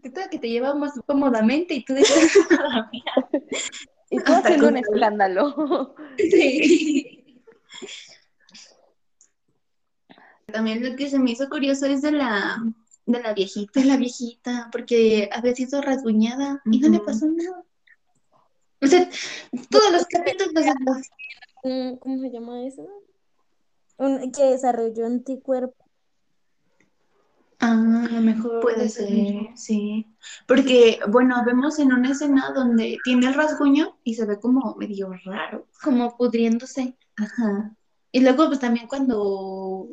Te que te llevamos cómodamente y tú dices Y tú haciendo un escándalo. sí. También lo que se me hizo curioso es de la, de la viejita. de la viejita, porque había sido rasguñada y no le pasó nada. O sea, todos los capítulos un- ¿Cómo se llama eso? Un, que desarrolló anticuerpos. Mejor Puede ser, sí. Porque, bueno, vemos en una escena donde tiene el rasguño y se ve como medio raro. como pudriéndose. Ajá. Y luego, pues también cuando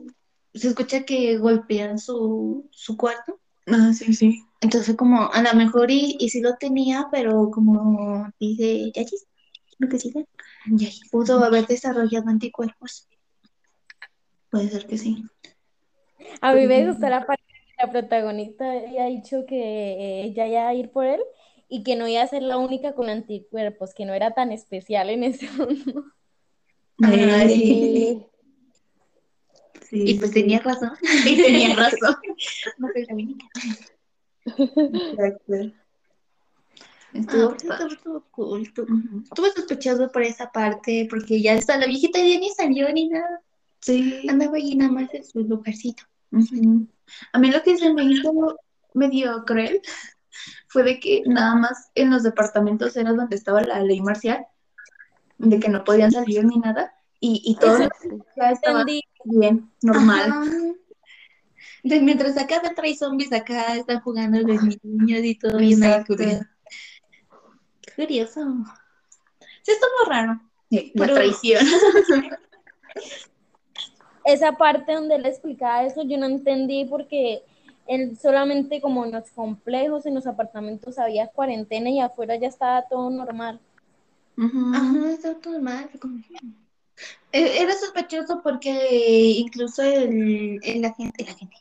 se escucha que golpean su, su cuarto. Ah, sí, sí. Entonces como, a lo mejor y, y sí lo tenía, pero como dice Yachis, lo que sigue, pudo haber desarrollado anticuerpos. Puede ser que sí. A mí me gustó la parte la protagonista había dicho que eh, ella iba a ir por él y que no iba a ser la única con anticuerpos, que no era tan especial en ese mundo. Ah, sí. Y pues sí. tenía razón. Y tenía razón. No soy la única. Exacto. Estuvo Ah, estuvo, cool. Estuvo, Ujú. estuvo sospechoso por esa parte, porque ya está la viejita ya ni salió ni nada. Sí. Andaba ahí nada más en su lugarcito. A mí lo que se me hizo medio cruel fue de que nada más en los departamentos era donde estaba la ley marcial, de que no podían salir ni nada, y, y todo ya estaba bien, normal. Ajá. De mientras acá dentro hay zombies, acá están jugando los niños y todo bien curioso. Curioso. Sí, estuvo raro. Sí, La Pero- traición. Esa parte donde él explicaba eso, yo no entendí porque él solamente como en los complejos, en los apartamentos había cuarentena y afuera ya estaba todo normal. Ujú. Ajá, está todo mal. fue como- Eh, Era sospechoso porque incluso el, el agente, el agente,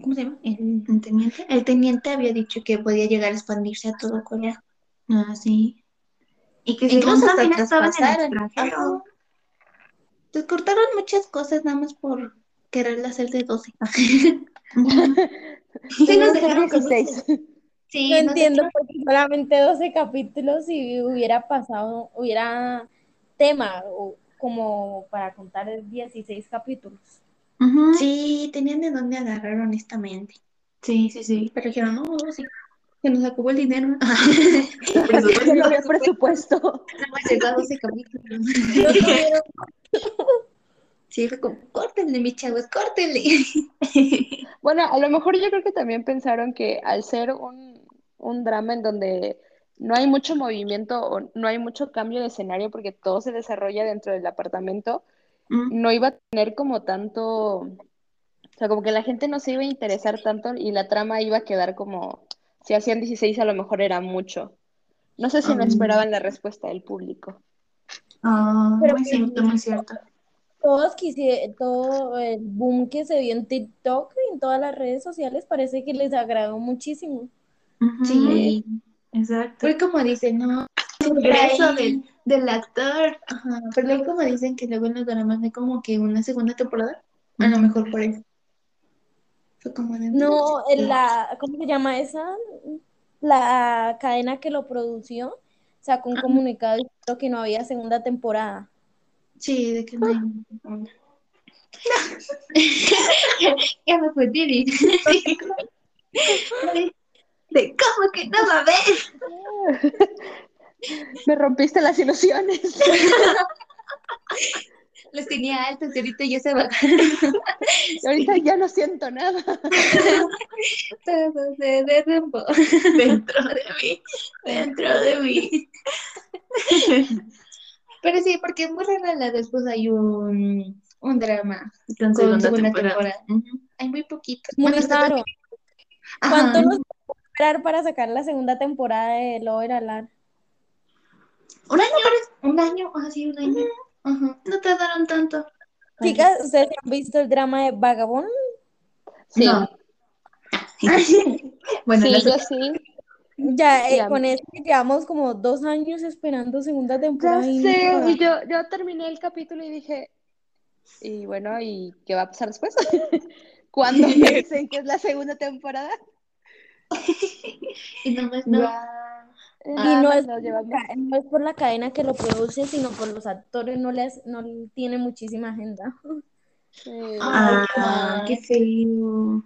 ¿cómo se llama? El, ¿Un teniente? el teniente había dicho que podía llegar a expandirse a toda Corea. Ah, sí. Y que Incluso hasta también estaba en el extranjero. Ajá. Les cortaron muchas cosas nada más por querer hacer de 12. Ujú. Sí, Tenía no que sé, ser 16. Sí, No entiendo porque solamente 12 capítulos y hubiera pasado, hubiera tema o como para contar 16 capítulos. Sí, tenían de dónde agarrar, honestamente. sí, sí, sí. Pero dijeron, no, sí, que nos acabó el dinero. Que no había presupuesto. No hemos llegado ese capítulo. Sí, fue como, córtenle, mis chavos, córtenle. Bueno, a lo mejor yo creo que también pensaron que al ser un, un drama en donde no hay mucho movimiento o no hay mucho cambio de escenario porque todo se desarrolla dentro del apartamento, Mm. no iba a tener como tanto, o sea, como que la gente no se iba a interesar tanto y la trama iba a quedar como, si hacían 16 a lo mejor era mucho. No sé si no Ah. esperaban la respuesta del público. Ah, Pero muy cierto, muy cierto. Todos quisieron, todo el boom que se vio en TikTok y en todas las redes sociales parece que les agradó muchísimo. Sí, Exacto. fue como dicen, no. El regreso del, del actor. Ajá, pero luego como dicen que luego en los dramas hay como que una segunda temporada, a lo mejor por eso. Fue como de... No, en la, ¿cómo se llama esa? La cadena que lo produció sacó un comunicado diciendo que no había segunda temporada. Sí, de que no hay una. ya me fue Didi. De cómo que no va a ver. Me rompiste las ilusiones. Los tenía altos y ahorita ya se bajaron. Y ahorita ya no siento nada. Todo se derrumbó. Dentro de mí. Dentro de mí. Pero sí, porque es muy rara la después hay un, un drama Con con segunda temporada. Hay muy poquitos. Muy Bueno, raro. ¿Cuánto nos va a esperar para sacar la segunda temporada de Lover Alarm? Un año, un año, así un año. Ajá. No tardaron tanto. Chicas, ¿ustedes han visto el drama de Vagabond? Sí, No. Bueno, sí, yo sí. Ya, eh, Ya. con eso llevamos como dos años esperando segunda Ya temporada. y sé, y yo, yo terminé el capítulo y dije, y bueno, ¿y qué va a pasar después? ¿Cuándo dicen que es la segunda temporada? Y nomás no. Eh, Y nada no es, no es por la cadena que lo produce, sino por los actores, no les no tiene muchísima agenda. Eh, Ay, Ah. qué feo.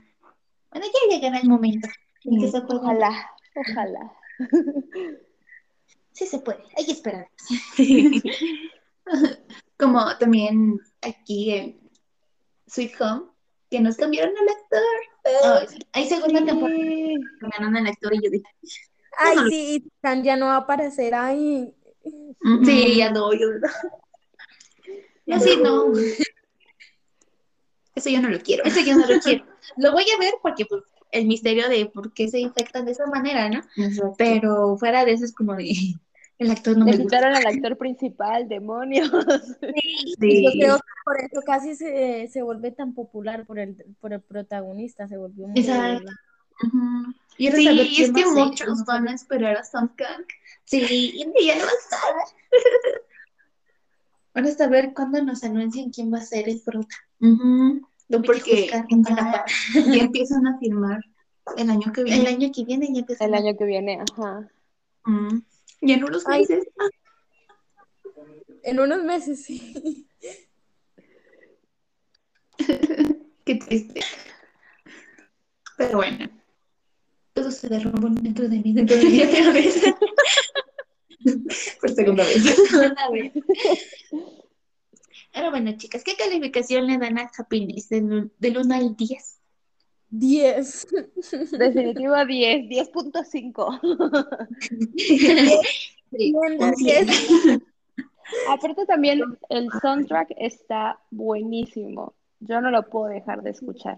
Bueno, ya llegará el momento que se ojalá, ojalá. Sí se puede, hay que esperar. Como también aquí en Sweet Home, que nos cambiaron al actor. Sí. Hay segunda temporada. Sí. Cambiaron al actor y yo dije, Ay, no sí, y Tan ya no va a aparecer ahí. sí, ya no, yo No, sí, no. Eso yo no lo quiero. Eso yo no lo quiero. Lo voy a ver porque pues el misterio de por qué se infectan de esa manera, ¿no? Pero fuera de eso es como de el actor no Le me gusta. quitaron al actor principal, demonios. Yo Sí. creo que por eso casi se, se vuelve tan popular por el, por el protagonista, se volvió muy Exacto. Ujú. Quiero Sí, saber y quién es que va a ser, muchos no van a esperar a Sam Kang. Sí, Y ya no va a estar. van a saber cuándo nos anuncien quién va a ser el prota. Lo voy a Porque ya, empiezan a filmar el año que El viene. año que viene ya empieza El año que viene, ajá. Mm. Y en unos Ay. meses. En unos meses, sí. Qué triste. Pero bueno. Todo se derrumbó dentro de mí, dentro de mí otra vez. Por segunda vez. Una vez. Ahora bueno, chicas, ¿qué calificación le dan a Happiness del, del 1 al 10? 10. Definitivo 10, 10.5. Bien, de 10. Aparte también el soundtrack está buenísimo. Yo no lo puedo dejar de escuchar.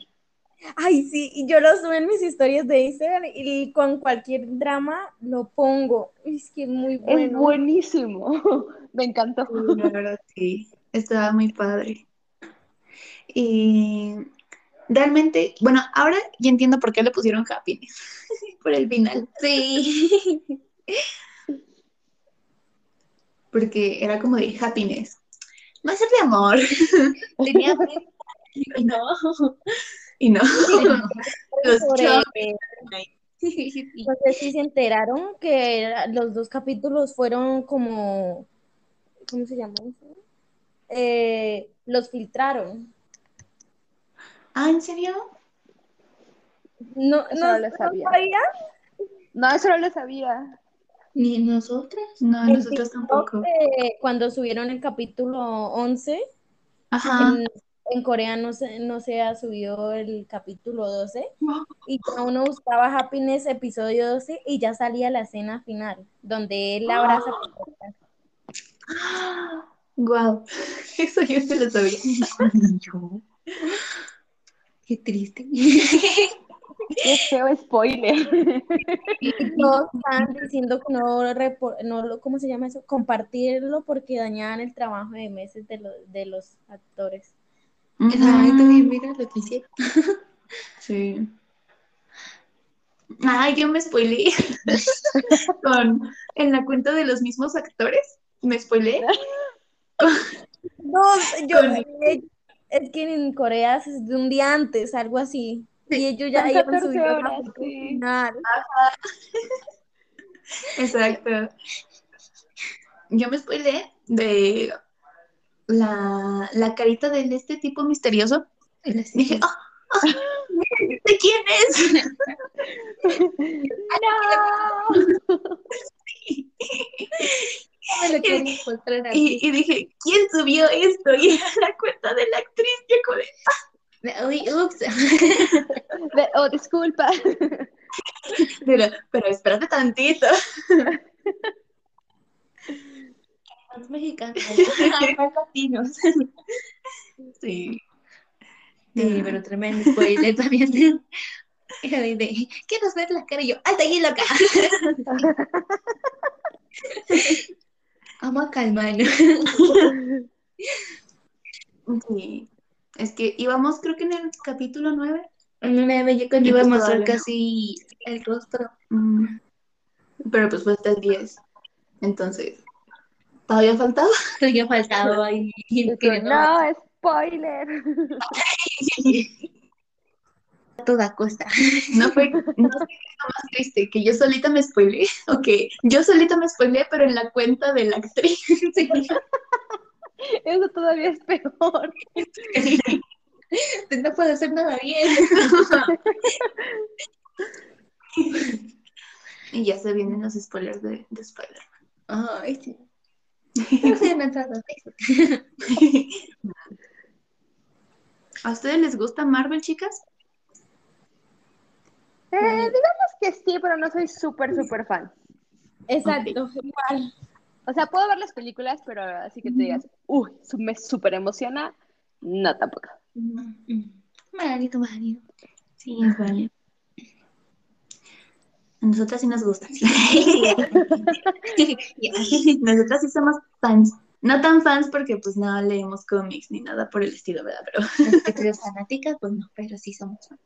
Ay, sí, y yo lo subo en mis historias de Instagram y con cualquier drama lo pongo. Es que es muy Es bueno. buenísimo. Me encantó. Sí, la verdad, sí. Estaba muy padre. Y realmente, bueno, ahora ya entiendo por qué le pusieron happiness. por el final. Sí. Porque era como de happiness. Va a ser de amor. Tenía. Y no. Y no. Los chavos. No sé si se enteraron que los dos capítulos fueron como, ¿cómo se llama eso? Eh, los filtraron. Ah, ¿en serio? No, no, no lo ¿no sabía. No, eso no lo sabía. Ni nosotras. No, nosotros tampoco. eh, cuando subieron el capítulo 11, Ajá. en, en Corea no se, no se ha subido el capítulo 12 y ya uno buscaba Happiness episodio 12 y ya salía la escena final, donde él abraza a Picota. Guau. Eso yo se lo sabía. Yo. Qué triste. Qué feo spoiler. Y todos estaban diciendo que no, no lo, ¿cómo se llama eso? Compartirlo porque dañaban el trabajo de meses de, los de los actores. Ay, también mira lo que hicieron. Sí. Ay, yo me spoileé con en la cuenta de los mismos actores. Me spoileé. No, yo, Con- es que en Corea es de un día antes, algo así. Y ellos ya Son habían 14 subido la horas, foto sí. final. Exacto. Yo me spoileé de la, la carita de este tipo misterioso. Dije, ¡ah! ah, ¿De quién es? ¡No! Y, y dije, ¿quién subió esto? Y era la cuenta de la actriz. Yo como de, Uy, ups. Oh, disculpa. pero, pero espérate tantito. Los mexicanos. Más latinos. Sí. Sí, pero tremendo spoiler también. Era de, de, ¿quieres ver la cara? Y yo, ¡alta aquí loca! Vamos a calmarnos. Sí. Es que íbamos, creo que en el capítulo 9. No me veía cuando Y iba a pues mostrar todavía no. casi el rostro. Mm. Pero pues fue hasta el 10. Entonces, todavía faltaba. Yo faltaba ahí. Y tú, queriendo no, spoiler. a toda costa. No fue, no lo más triste, que yo solita me spoileé. Ok, yo solita me spoileé, pero en la cuenta de la actriz. Sí. Eso todavía es peor. No puedo hacer nada bien. Y ya se vienen los spoilers de, de Spider-Man. Ay, sí. No sé, no he entrado a Facebook. ¿A ustedes les gusta Marvel, chicas? Eh, digamos que sí, pero no soy súper, súper fan. Exacto, igual. O sea, puedo ver las películas, pero así que te digas, uy, me súper emociona. No, tampoco. Marido, marido. Sí, es válido. A nosotras sí nos gusta. Nosotras sí somos fans. No tan fans porque pues no leemos cómics ni nada por el estilo, ¿verdad? Pero Nosotros fanáticas, pues no, pero sí somos fans.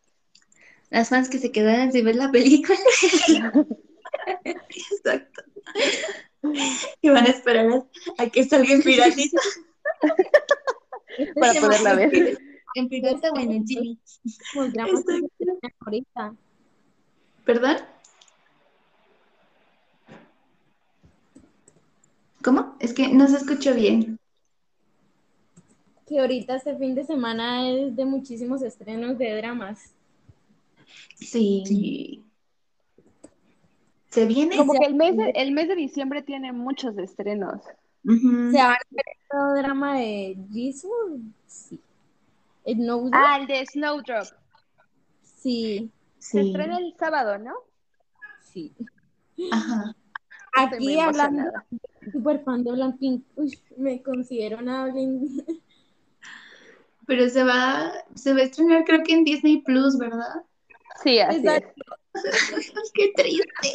Las fans que se quedaron sin ver la película. exacto. Y van a esperar a, que salga en piratita. Para poderla ver. En pirata o en el que ahorita. ¿Perdón? ¿Cómo? Es que no se escuchó bien. Que ahorita este fin de semana es de muchísimos estrenos de dramas. Sí. ¿Se viene? Como que el mes, de, el mes de diciembre tiene muchos estrenos. ¿Se va a ver el drama de Jisoo? Sí. ¿El No Ah, el de Snowdrop. Sí, Se Sí. estrena el sábado, ¿no? sí. Ajá. Aquí hablando, emocionada. Súper fan de Blackpink. Uy, me considero una Blink. Pero se va, se va a estrenar creo que en Disney Plus, ¿verdad? Sí, así Exacto. es. Qué triste.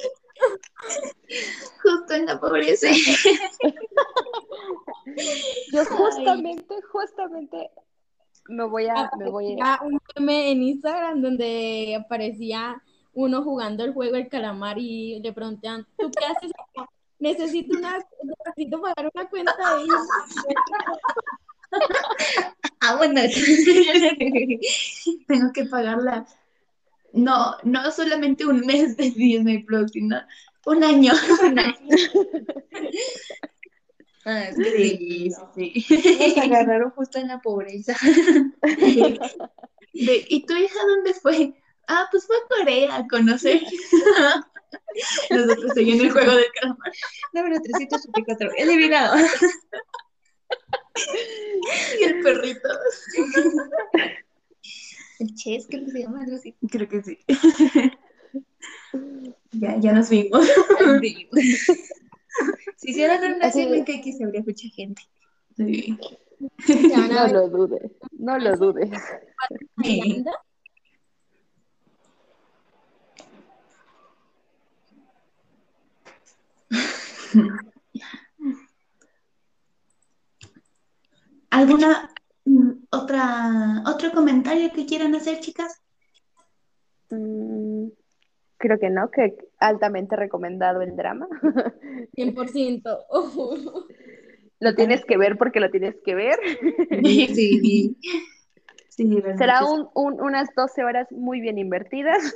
Justo en la pobreza. Yo justamente, justamente me voy a, me voy a, un meme en Instagram donde aparecía uno jugando el juego del calamar y le preguntaban, ¿tú qué haces acá? Necesito una, necesito pagar una cuenta de Ah, bueno. Tengo que pagarla. No, no solamente un mes de Disney Plus, sino un año. Ah, es que sí, sí, Sí. Nos agarraron justo en la pobreza. De, ¿y tu hija dónde fue? Ah, pues fue a Corea a conocer. Nosotros seguimos el juego del calamar. Número 334. Eliminado. Y el perrito. El Chess, creo que se llama algo así. Creo que sí. Ya, ya nos vimos. Si hicieran una que aquí se habría mucha gente. Sí. No lo dudes, no lo dudes. ¿Alguna mm, otra otro comentario que quieran hacer, chicas? Mm, creo que no, que altamente recomendado el drama. 100%. Lo tienes que ver porque lo tienes que ver. Sí. Sí, realmente Será sí. un, un- unas 12 horas muy bien invertidas.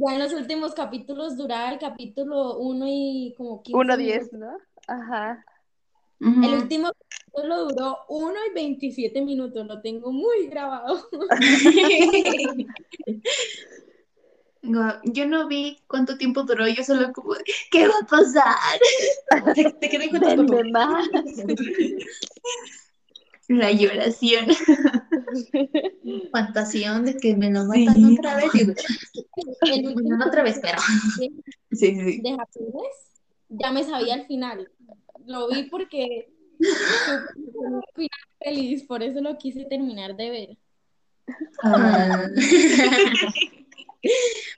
Ya en los últimos capítulos duraba el capítulo 1 y como 15 1.10, minutos. ¿no? Ajá. El último capítulo duró 1 y 27 minutos, lo tengo muy grabado. Yo no vi cuánto tiempo duró, yo solo como, ¿qué va a pasar? Te, te quedé con más. La lloración. Fantaseón de que me lo Sí. matan otra vez. El último otra vez, pero. Sí, sí. de Happiness, ya me sabía el final. Lo vi porque un final feliz, por eso lo quise terminar de ver. Ah.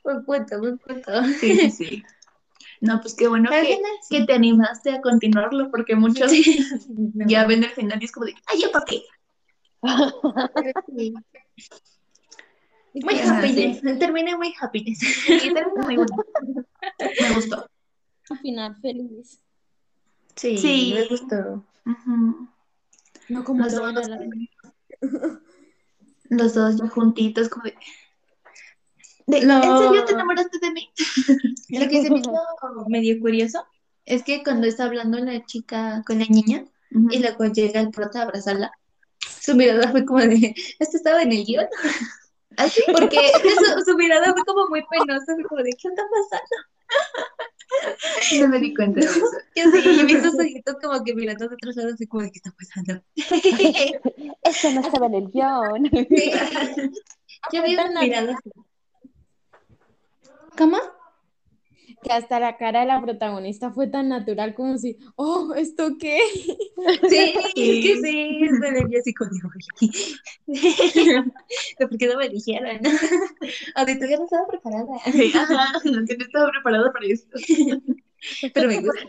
Buen punto, buen punto. Sí, sí, sí. No, pues qué bueno Al que, final, que te animaste a continuarlo, porque muchos ya ven el final y es como de, ay, ¿ya para qué? Sí. Muy Muy Ajá, happiness. Terminé muy happiness. Sí, terminó muy bueno. Me gustó. Un final feliz. Sí, Sí. me gustó. No como Los dos, la- los dos ya juntitos, como de, de. ¿en serio te enamoraste de mí? Lo que se me hizo medio curioso es que cuando está hablando la chica con la niña Ujú. y luego llega el prota a abrazarla, su mirada fue como de, ¿esto estaba en el guion? ¿Así? Porque su, su mirada fue como muy penosa, fue como de, ¿qué está pasando? No me di cuenta de eso. Yo sí, vi sus ojitos como que mirando de otros lados, así como de, ¿qué está pasando? Eso no estaba en el guion. Yo vi una mirada así. ¿Cómo? que hasta la cara de la protagonista fue tan natural como si, oh, ¿esto qué? Sí, es que sí, así como de, "Oye". ¿Por qué no me dijeron? O de tú ya no estaba preparada. Sí, ajá, no que no estaba preparado para esto. Pero me gusta.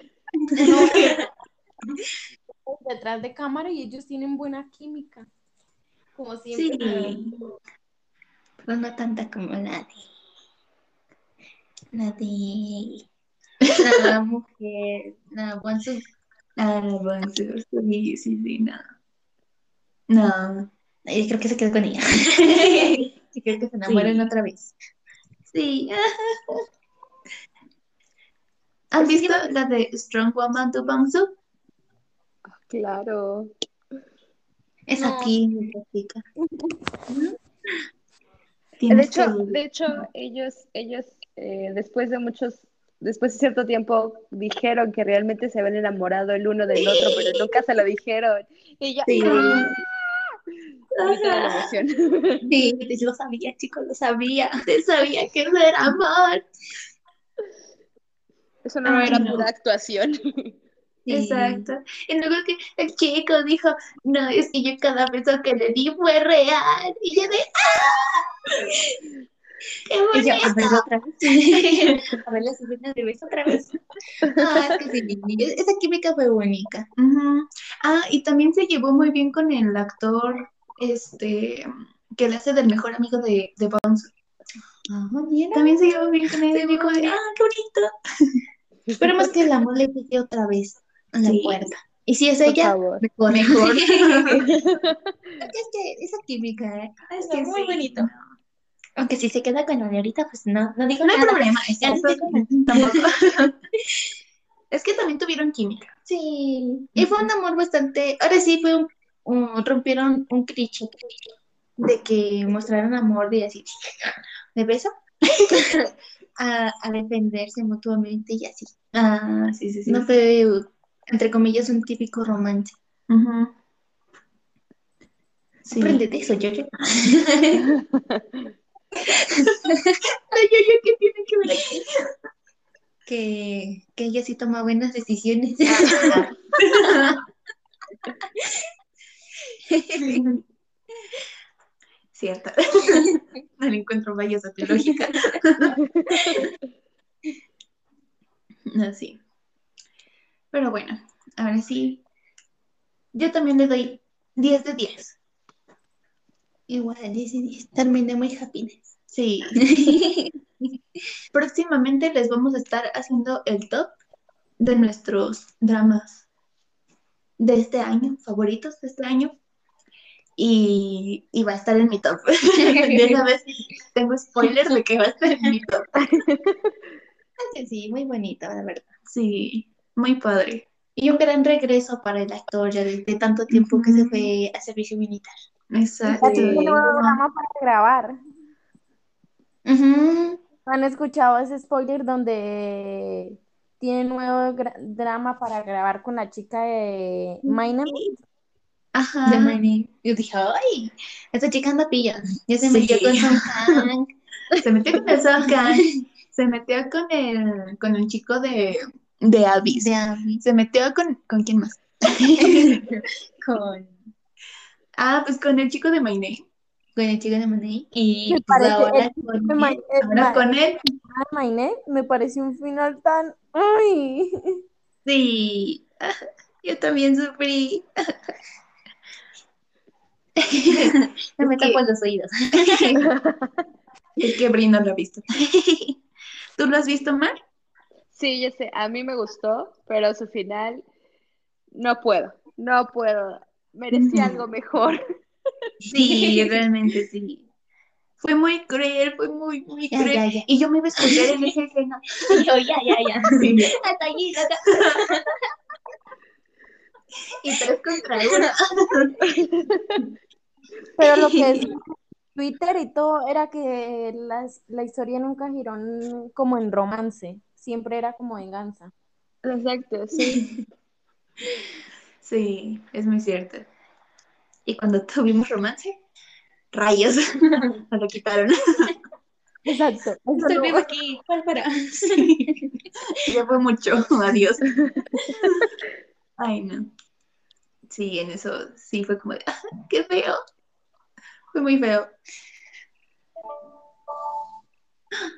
Detrás de cámara y ellos tienen buena química. Como Sí, siempre. pero no tanta como la de la de la mujer, la Wansu. Ah, bueno, sí, sí, sí, sí, no. No, Yo creo que se quedó con ella. Sí, creo que se enamoran Sí. otra vez. sí. ¿Han visto la de Strong Woman to Bangsu? Claro. Es No. aquí, mi chica. De hecho, que- de hecho, ellos, ellos eh, después de muchos, después de cierto tiempo, dijeron que realmente se habían enamorado el uno del otro, pero nunca se lo dijeron. Y yo, Sí. ¡ah! Emoción. Sí, lo sabía, chicos, lo sabía. Te sabía que eso era amor. Eso no Ay, era no. pura actuación. Sí. Exacto. Y luego que el chico dijo, no, es que yo cada beso que le di fue real. Y yo de, ¡ah! ¡Qué Y yo, a bonito! ver otra vez. A ver las escenas de beso otra vez. Ah, es que sí, esa química fue única. Ujú. Ah, y también se llevó muy bien con el actor, este, que le hace del mejor amigo de, de Bones. Ah, mira. También se llevó bien con él. De, llevó ah, qué bonito. Esperemos que el amor le pique otra vez a la Sí. puerta. Y si es Por ella, favor. mejor. Mejor. es que esa química ¿eh? Es que muy sí, bonito. No. Aunque si se queda con Oli ahorita, pues no, no digo No hay nada. problema, Ya exacto. dice- Tampoco. Es que también tuvieron química. Sí, y fue un amor bastante, ahora sí fue un, un- rompieron un cliché de que mostraron amor de así, de beso, a, a defenderse mutuamente y así. Ah, sí, sí, sí. No fue, entre comillas, un típico romance. Ujú. Sí. Aprende de eso, yo yo. ¿Qué tiene que ver aquí? Que, que ella sí toma buenas decisiones. Cierto. No le encuentro vallas teológica. No, sí. Pero bueno, ahora sí. Yo también le doy 10 de 10. Igual, 10 y 10. Terminé muy happiness. Sí. Próximamente les vamos a estar haciendo el top de nuestros dramas de este año, favoritos de este año. Y, y va a estar en mi top. De una vez tengo spoilers de que va a estar en mi top. Sí, sí, muy bonita, la verdad. Sí, muy padre. Y un gran regreso para el actor ya desde tanto tiempo que se fue a servicio militar. Exacto. Un nuevo drama para grabar. Ujú. ¿Han escuchado ese spoiler donde tiene nuevo gra- drama para grabar con la chica de My Name? Ajá. De My Name. Yo dije, ay, esta chica anda pilla. Ya se Sí. metió con Tom Hanks. Se metió con el Song Kang, se metió con el, con el chico de, de Abyss. De Abby. Se metió con, ¿con quién más? Con, Ah, pues con el chico de My Name. Con el chico de Name. Y Me pues ahora el chico con de My- él. eh, Ahora con él. My Name me pareció un final tan... ¡Ay! Sí. Yo también sufrí. Me que- tapo los oídos. Es que lo ha visto. ¿Tú lo has visto, Mar? Sí, yo sé, a mí me gustó, pero su final no puedo, no puedo. Merecía Ujú. algo mejor. Sí, realmente sí. Fue muy cruel, fue muy, muy Ya, cruel. ya, ya. Y yo me iba a escuchar en esa escena. Yo, ya, ya, ya. Sí. Hasta allí, hasta Y tres contra uno. Pero lo que es Twitter y todo era que las- la historia nunca giró en- como en romance, siempre era como venganza. Exacto, sí. Sí, es muy cierto. Y cuando tuvimos romance, rayos, nos lo quitaron. Exacto. Estoy no- vivo aquí. Bárbara. Ya fue mucho, adiós. Ay, no. Sí, en eso sí fue como de, "Ah, qué feo. Fue muy feo.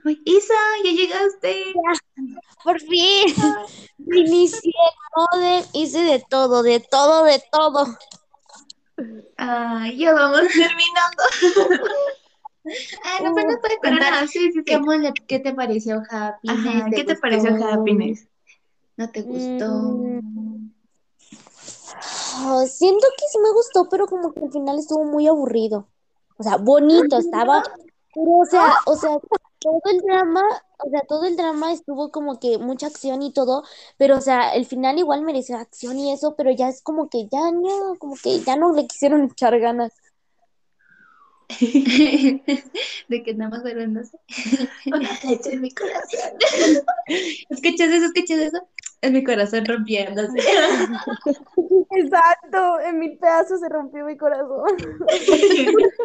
Ay, Isa, ya llegaste. Por fin. Inicié el modem, hice de todo, de todo, de todo. Ay, ya vamos terminando. Ah, no, pero nos puede Pero contar. nada, sí, sí, sí. ¿Qué, mo- ¿Qué te pareció Happiness? Ajá, ¿qué te gustó? pareció Happiness? ¿No te gustó? Mm. Ah, siento que sí me gustó, pero como que al final estuvo muy aburrido. O sea, bonito estaba, pero o sea, o sea, todo el drama, o sea, todo el drama estuvo como que mucha acción y todo, pero o sea, el final igual mereció acción y eso, pero ya es como que ya no, como que ya no le quisieron echar ganas. de que nada más sé. Una flecha en mi corazón. ¿Escuchas eso? ¿Escuchas eso? Es mi corazón rompiéndose. Exacto, en mil pedazos se rompió mi corazón.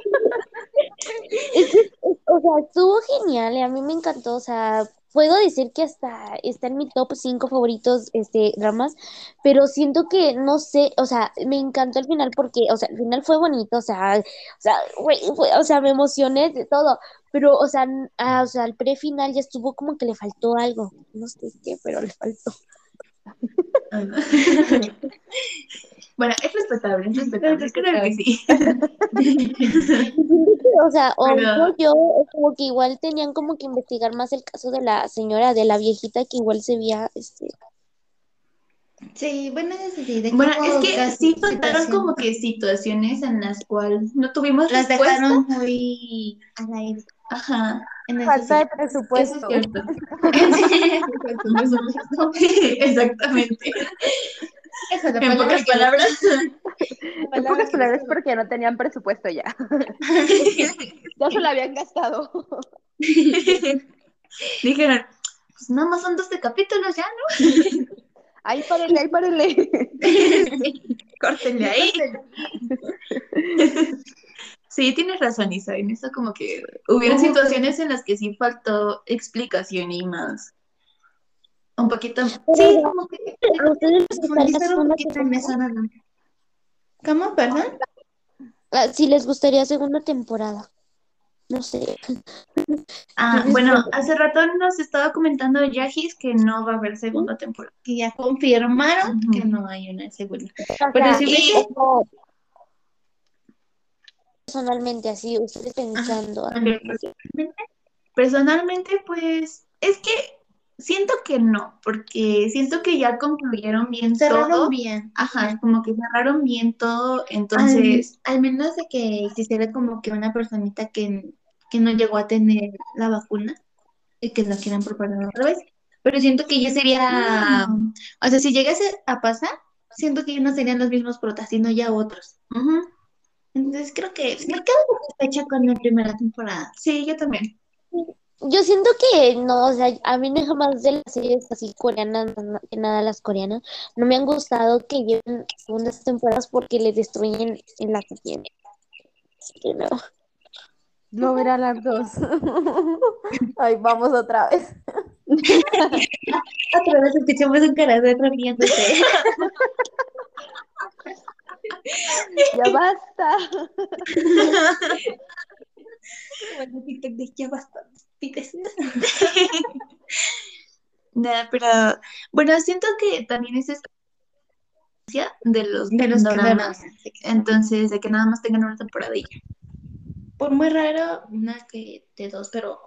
Es que, es- o sea, estuvo genial, y a mí me encantó, o sea, puedo decir que hasta está en mi top 5 favoritos, este, dramas, pero siento que, no sé, o sea, me encantó el final porque, o sea, el final fue bonito, o sea, o sea, fue- o sea, me emocioné de todo, pero, o sea, n- ah, o sea, el prefinal ya estuvo como que le faltó algo, no sé qué, pero le faltó. Bueno, es respetable, es respetable, creo que sí. O sea, o Pero- yo, como que igual tenían como que investigar más el caso de la señora, de la viejita que igual se veía, este, Sí, bueno, eso sí. De Bueno, es que sí faltaron situación- como que situaciones en las cuales no tuvimos Las respuesta. dejaron muy al aire. Ajá. En Falta de. Eso es presupuesto. cierto. Exactamente. Eso, En pocas palabras. la En pocas palabras porque no tenían presupuesto ya. Ya se lo habían gastado. Dijeron, pues nada más son 12 capítulos ya, ¿no? Ahí párenle, ahí párenle. Córtenle ahí. Sí, tienes razón, Isa. En eso como que hubieron situaciones en las que sí faltó explicación y más. Un poquito. Sí, Sí, como que ¿A ustedes les un poquito en eso. ¿Cómo, perdón? Ah, Si les gustaría segunda temporada. No sé. Ah, bueno, hace rato nos estaba comentando Yajis que no va a haber segunda temporada. Que ya confirmaron que no hay una segunda. Pero si hubiese- personalmente así, ustedes pensando. Personalmente, pues, es que siento que no, porque siento que ya concluyeron bien cerraron todo. bien. Ajá, como que cerraron bien todo, entonces, Al, al menos de que existiera como que una personita que, que no llegó a tener la vacuna y que la quieran preparar otra vez. Pero siento que ya sería, o sea, si llegase a pasar, siento que ya no serían los mismos protas, sino ya otros. ujú, Entonces creo que me quedo satisfecha con la primera temporada. sí, yo también. Yo siento que no, o sea, a mí no jamás de las series así coreanas, na- que nada las coreanas, no me han gustado que lleven segundas temporadas porque les destruyen en la que tienen. Así que no. No verán las dos. Ay, vamos otra vez. Otra vez escuchamos un carácter riéndose. Ya basta. Bueno, TikTok de ya basta. Nada, pero bueno, siento que también es esta de los De los doramas. Entonces, de que nada más tengan una ya. Por muy raro, una que de dos, pero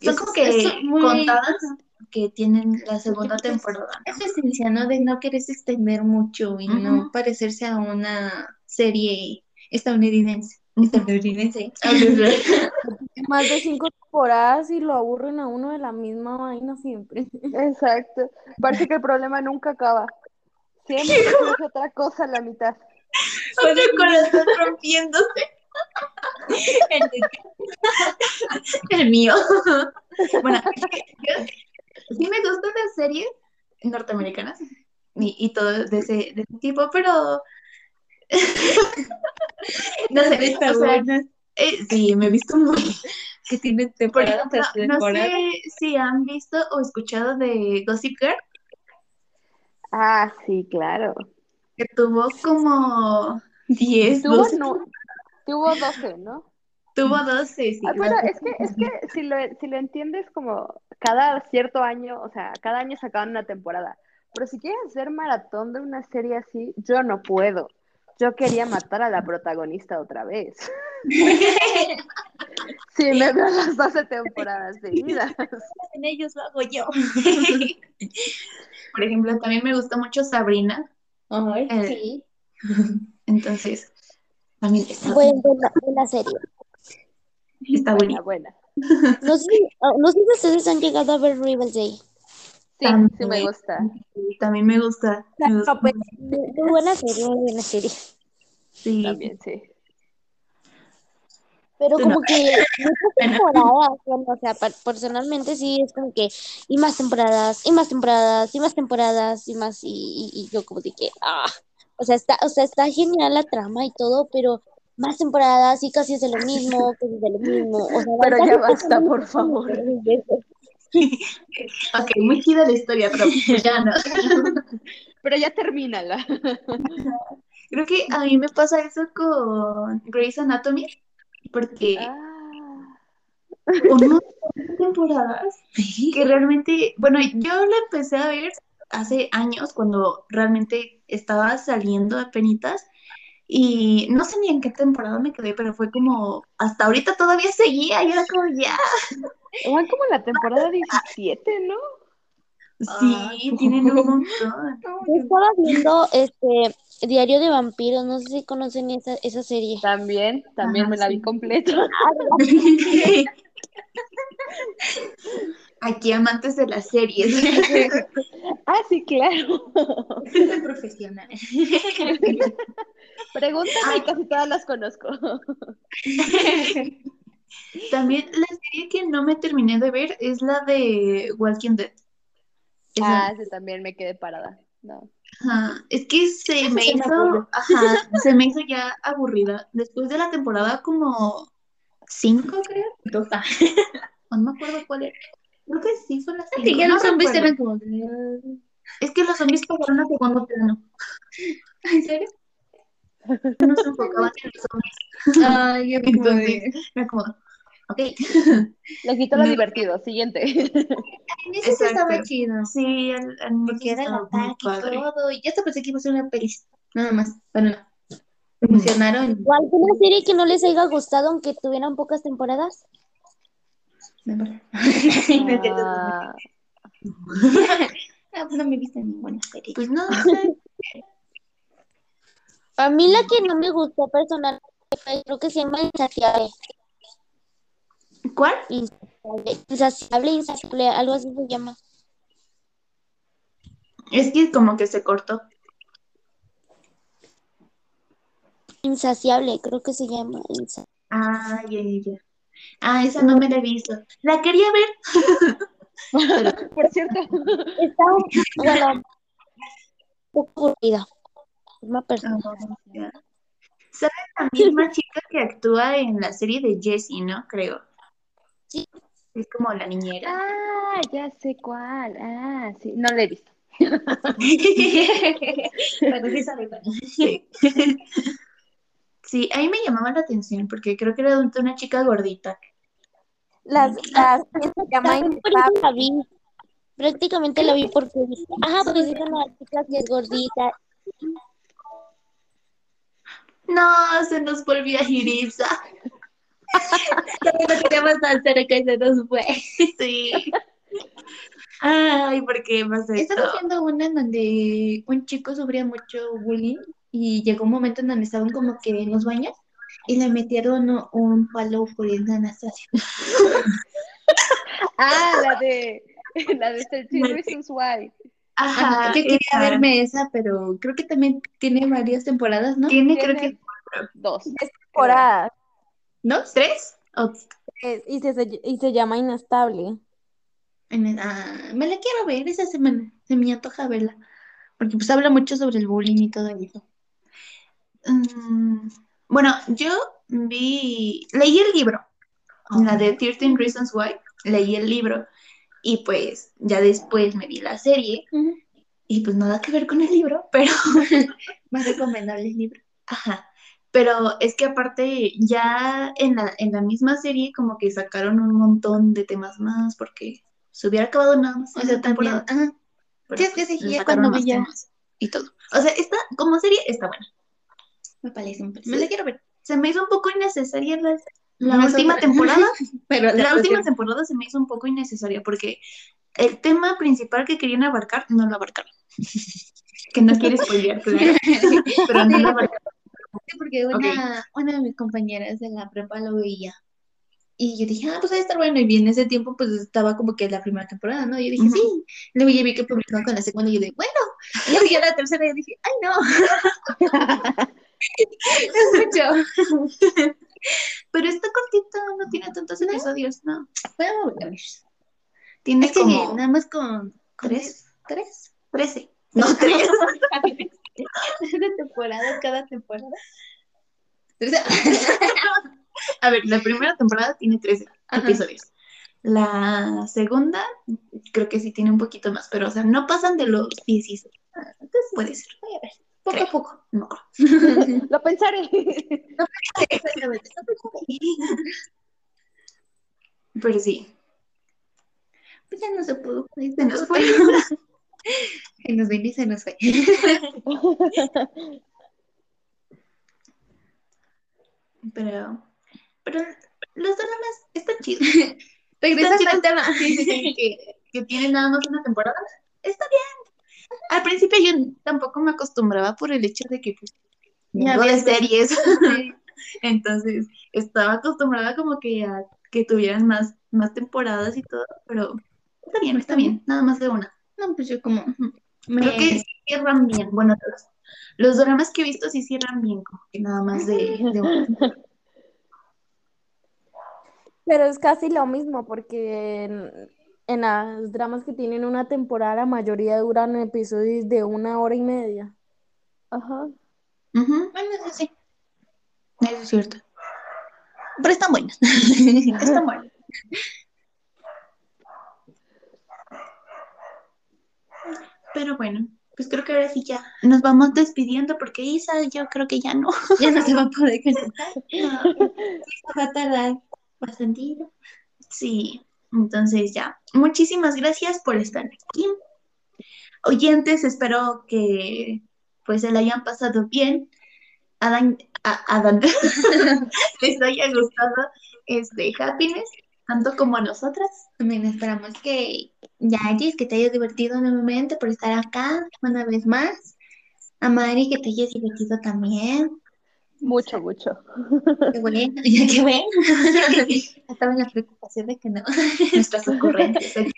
Son Es- como que es muy- contadas que tienen la segunda pues, temporada. es la esencia, ¿no? De no querer extender mucho y no parecerse a una serie estadounidense. Estadounidense. Más de cinco temporadas y lo aburren a uno de la misma vaina siempre. Exacto. Parece que el problema nunca acaba. Siempre es otra cosa a la mitad. Otro corazón rompiéndose. El, de- el mío. Bueno, es yo- sí me gustan las series norteamericanas y, y todo de ese, de ese tipo, pero no sé, o sea, eh, sí, me he visto muy... Que tiene Por temporada ejemplo, no temporada. sé si han visto o escuchado de Gossip Girl, Ah, sí, claro. que tuvo como 10, Tuvo, 12, no, tuvo 12, ¿no? Tuvo 12, sí. Ah, bueno, es que, es que si lo, si lo entiendes como cada cierto año, o sea, cada año sacaban una temporada. Pero si quieres hacer maratón de una serie así, yo no puedo. Yo quería matar a la protagonista otra vez. Sí, me veo las 12 temporadas seguidas. En ellos lo hago yo. Por ejemplo, también me gusta mucho Sabrina, Ay, Eh, sí. entonces también está, Buena, buena, buena serie. Está Buena, buena. No sé, ah, no sé si ustedes han llegado a ver Riverdale. Sí, sí me gusta. Sí, También me gusta. me gusta No, pues, Muy, muy buena serie, muy buena serie. sí. También, sí. Pero como no. que muchas temporadas, bueno, o sea, personalmente sí es como que, y más temporadas, y más temporadas, y más temporadas, y más, y, y, y yo como de que, ah, o sea, está, o sea, está genial la trama y todo, pero más temporadas y casi es de lo mismo, casi es de lo mismo, o sea, Pero ya basta, por favor. Ok, muy chida la historia, pero pues ya no. Pero ya termínala. Creo que a mí me pasa eso con Grey's Anatomy, porque Ah, unas temporadas que realmente, bueno, yo la empecé a ver hace años cuando realmente estaba saliendo de penitas y no sé ni en qué temporada me quedé, pero fue como hasta ahorita todavía seguía y era como ya. van como la temporada 17, ¿no? Sí, tienen un montón. Yo estaba viendo este Diario de Vampiros, no sé si conocen esa, esa serie. También, también me la vi completa. Aquí amantes de las series. Ah, sí, claro. Profesional. Pregúntame y casi todas las conozco. También la serie que no me terminé de ver es la de Walking Dead. Esa- Ah, ese también me quedé parada. No. Ajá, Es que se me sí hizo, ajá, se me hizo ya aburrida. Después de la temporada como cinco, creo. Total. O no me acuerdo cuál era. Creo que sí fue la cinco. Sí, ya no los zombies eran como. Es que los zombies pasaron a segundo plano. ¿En serio? No se enfocaban en los zombies. Ay, Entonces, era como, ok. Le quitó lo No. divertido. Siguiente. En ese sí Exacto. estaba chido. Sí, al inicio Porque era el ataque y todo. Y yo hasta pensé que iba a ser una peli. Nada más. Bueno, no. Me emocionaron. ¿O alguna serie que no les haya gustado aunque tuvieran pocas temporadas? Ah, Ah, pues no me he visto ninguna serie. Pues no, no sé. A mí la que no me gustó personalmente creo que se llama Insaciable. ¿Cuál? Insaciable, insaciable, insaciable, algo así se llama. Es que como que se cortó. Insaciable, creo que se llama. insa- Ah, ya, ya, ya. Ah, esa no me la he visto. La quería ver. por cierto. Está, bueno, aburrida. Una persona. Ya. ¿Sabes la misma chica que actúa en la serie de Jessie, no? Creo. Sí. Es como la niñera. Ah, ya sé cuál. Ah, sí. No le he visto. Pero sí sabe cuál. Sí. Sí, a mí me llamaba la atención porque creo que era una chica gordita. Las, las que se llama la vi. Prácticamente la vi porque ajá, pues es una chica que es gordita. No, se nos volvió a ir Isa. También lo queríamos tan cerca y se nos fue. Sí. Ay, ¿por qué esto? Estaba haciendo una en donde un chico sufría mucho bullying y llegó un momento en donde estaban como que en los baños y le metieron un, un palo por el Anastasia. Ah, la de. La de 13 Reasons Why. Ajá, Yo quería esa. verme esa, pero creo que también tiene varias temporadas, ¿no? Tiene, creo que dos. temporadas ¿No? tres. y, se, y se llama Inestable. En el- ah, me la quiero ver, esa semana. Se me antoja verla. Porque pues habla mucho sobre el bullying y todo eso. Mm, bueno, yo vi, leí el libro, la de 13 Reasons Why, leí el libro y pues ya después me vi la serie y pues nada que ver con el libro, pero Más recomendable el libro. Ajá. Pero es que aparte ya en la, en la misma serie como que sacaron un montón de temas más porque se hubiera acabado nada más O sea, también. Ajá. Sí, es que pues, ya sacaron cuando vi ya- y todo. O sea, esta como serie está buena. Me parece, me parece. Me la quiero ver. Se me hizo un poco innecesaria la, la última temporada. Pero La última temporada se me hizo un poco innecesaria porque el tema principal que querían abarcar no lo abarcaron. que no quiere spoilear, claro. Pero no lo abarcaron. Sí, porque una, una de mis compañeras de la prepa lo veía. Y yo dije, ah, pues va a estar bueno. Y en ese tiempo, pues estaba como que la primera temporada, ¿no? Yo dije, sí. Luego ya vi que publicaron con la segunda y yo dije, bueno. Y luego ya la tercera y yo dije, ay, no. Es mucho. Pero está cortita, no tiene tantos episodios, ¿no? Ver. Tiene Es que como nada más con, con tres, ¿Tres? trece. No, tres. ¿De temporada cada temporada? A ver, la primera temporada tiene 13 Ajá. episodios. La segunda, creo que sí tiene un poquito más, pero o sea, no pasan de los 16. Entonces puede ser. Voy a ver. Poco Creo. a poco. No me acuerdo. Lo pensaré. Exactamente. Pero sí. Pues ya no se pudo. Se nos fue. Se nos vino y se nos fue. Pero, pero los dramas están chidos. Regresando Está al tema. Sí, sí, sí, que, que tienen nada más una temporada. Está bien. Al principio yo tampoco me acostumbraba por el hecho de que pues, Ya ves, series. Entonces, estaba acostumbrada como que a que tuvieran más, más temporadas y todo, pero está bien, está bien, nada más de una. No, pues yo como... ujú, Creo que me- sí cierran bien. Bueno, los, los dramas que he visto sí cierran bien, como que nada más de, de un- Pero es casi lo mismo porque en, las dramas que tienen una temporada, la mayoría duran episodios de una hora y media. Ajá. Ujú. Bueno, eso sí. Eso es cierto. Pero están buenas. están buenas. Pero bueno, pues creo que ahora sí ya nos vamos despidiendo porque Isa, yo creo que ya no. Ya no se va a poder conectar. No, va a tardar bastante. Sí, entonces ya. Muchísimas gracias por estar aquí. Oyentes, espero que pues se la hayan pasado bien. Adán, a- Adán, les haya gustado este Happiness, tanto como a nosotras. También esperamos que ya, Gis, que te hayas divertido nuevamente por estar acá una vez más. A Mari, que te hayas divertido también. Mucho, mucho. Qué bueno, ya que ven. Estaba en la preocupación de que no. Nuestras ocurrencias.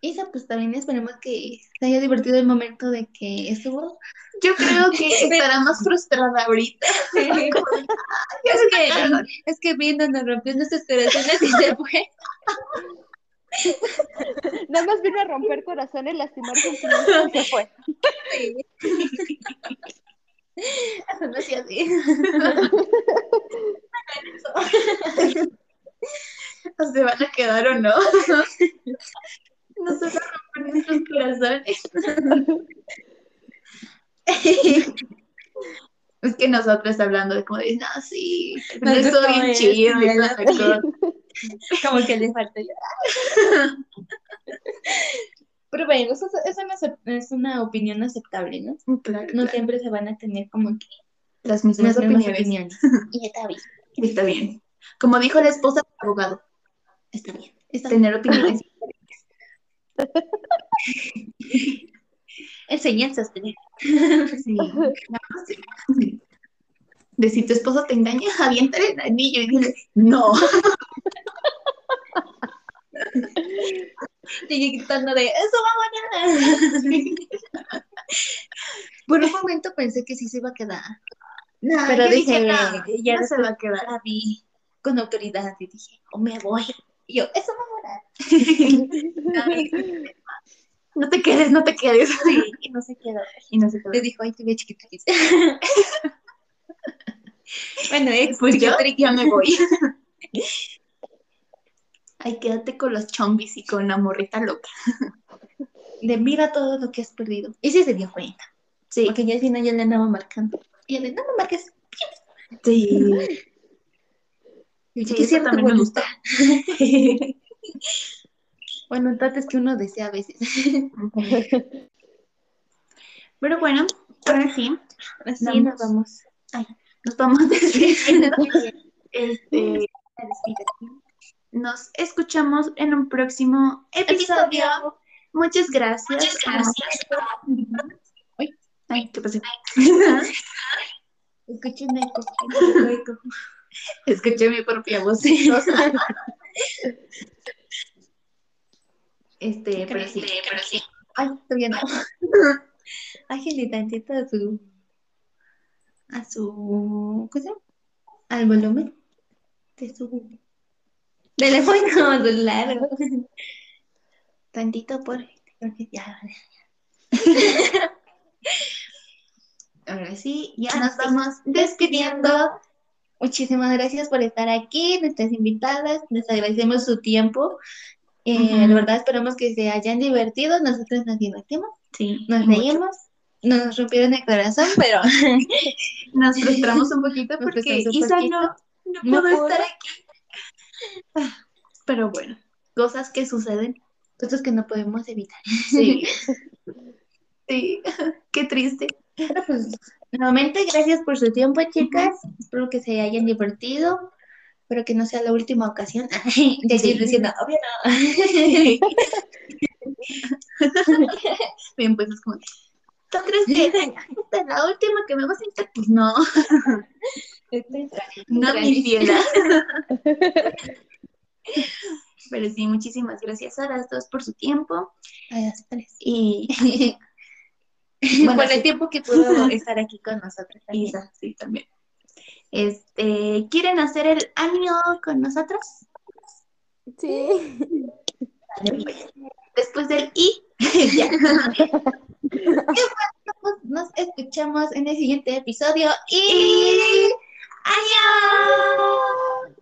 Isa, pues también esperemos que te haya divertido el momento de que estuvo. Yo creo que estará más frustrada ahorita. Es que, es que viendo nos rompió nuestros corazones y se fue. Nada más vino a romper corazones, lastimar sentimientos y se fue. Eso no hacía así. ¿O se van a quedar o no? No se van a romper nuestros corazones. Es que nosotros hablando de como de, no, sí, eso gustó bien chido, y no. Como que le falta llorar. Pero bueno, eso, eso no es, una opinión aceptable, ¿no? Claro, No claro. siempre se van a tener como que Las mismas las mismas opiniones. opiniones. Y está bien. Está bien. Como dijo la esposa del abogado, Está bien. Está bien. tener opiniones. Enseñanzas tener. Sí. De si tu esposo te engaña, aviéntale el anillo y dile, no. Sigue gritando de eso va mañana. Por un momento pensé que sí se iba a quedar. No, Pero dije, no, ya no se va a quedar. la vi con autoridad y dije, o me voy. Y yo, eso va a morar. No te quedes, no te quedes. Sí, y no se quedó. Y no se quedó. Le dijo, ay, te ve chiquito. Bueno, ex, Pues yo ya me voy. Ay, quédate con los chombis y con la morrita loca. Le mira todo lo que has perdido. Y sí se dio cuenta. Sí, Porque ya al final ya le andaba marcando. Y de, no me marques. sí. Y yo, Sí, eso también me voluntad. bueno, trates que uno desea a veces. Pero bueno, ahora sí, Así Vamos. nos vamos. Nos vamos despidiendo. Este, nos escuchamos en un próximo episodio. Muchas gracias. Muchas gracias. Ay, ay, ¿qué pasó? Eco. escuchen eco. Escuché mi propia voz. Este, pero sí. Ay, todavía no. Bájenle tantito a su. A su. ¿Qué se llama? Al volumen de su teléfono celular. Tantito por. Porque ya. Ahora sí, ya nos vamos despidiendo. Muchísimas gracias por estar aquí, nuestras invitadas. Les agradecemos su tiempo. Eh. La verdad, esperamos que se hayan divertido. Nosotros nos divertimos, Sí, nos reímos, nos rompieron el corazón, pero Nos frustramos un poquito porque un Isa poquito. no, no No pudo pudo. estar aquí. Ah, Pero bueno, cosas que suceden. cosas que no podemos evitar. Sí. Sí, qué triste. Pero pues, nuevamente, gracias por su tiempo, chicas. Espero que se hayan divertido. Espero que no sea la última ocasión. Sí. estoy diciendo, obvio no. Bien, pues es como, ¿tú crees que esta es la última que me vas a invitar? Pues no, no mi fiela. Pero sí, muchísimas gracias a las dos por su tiempo. A las tres. Y Bueno, Bueno, el tiempo que pudo estar aquí con nosotros. también. Isa, sí, también. Este, ¿quieren hacer el año con nosotros? Sí. Después del I. ya. Nos escuchamos en el siguiente episodio y... ¡Adiós!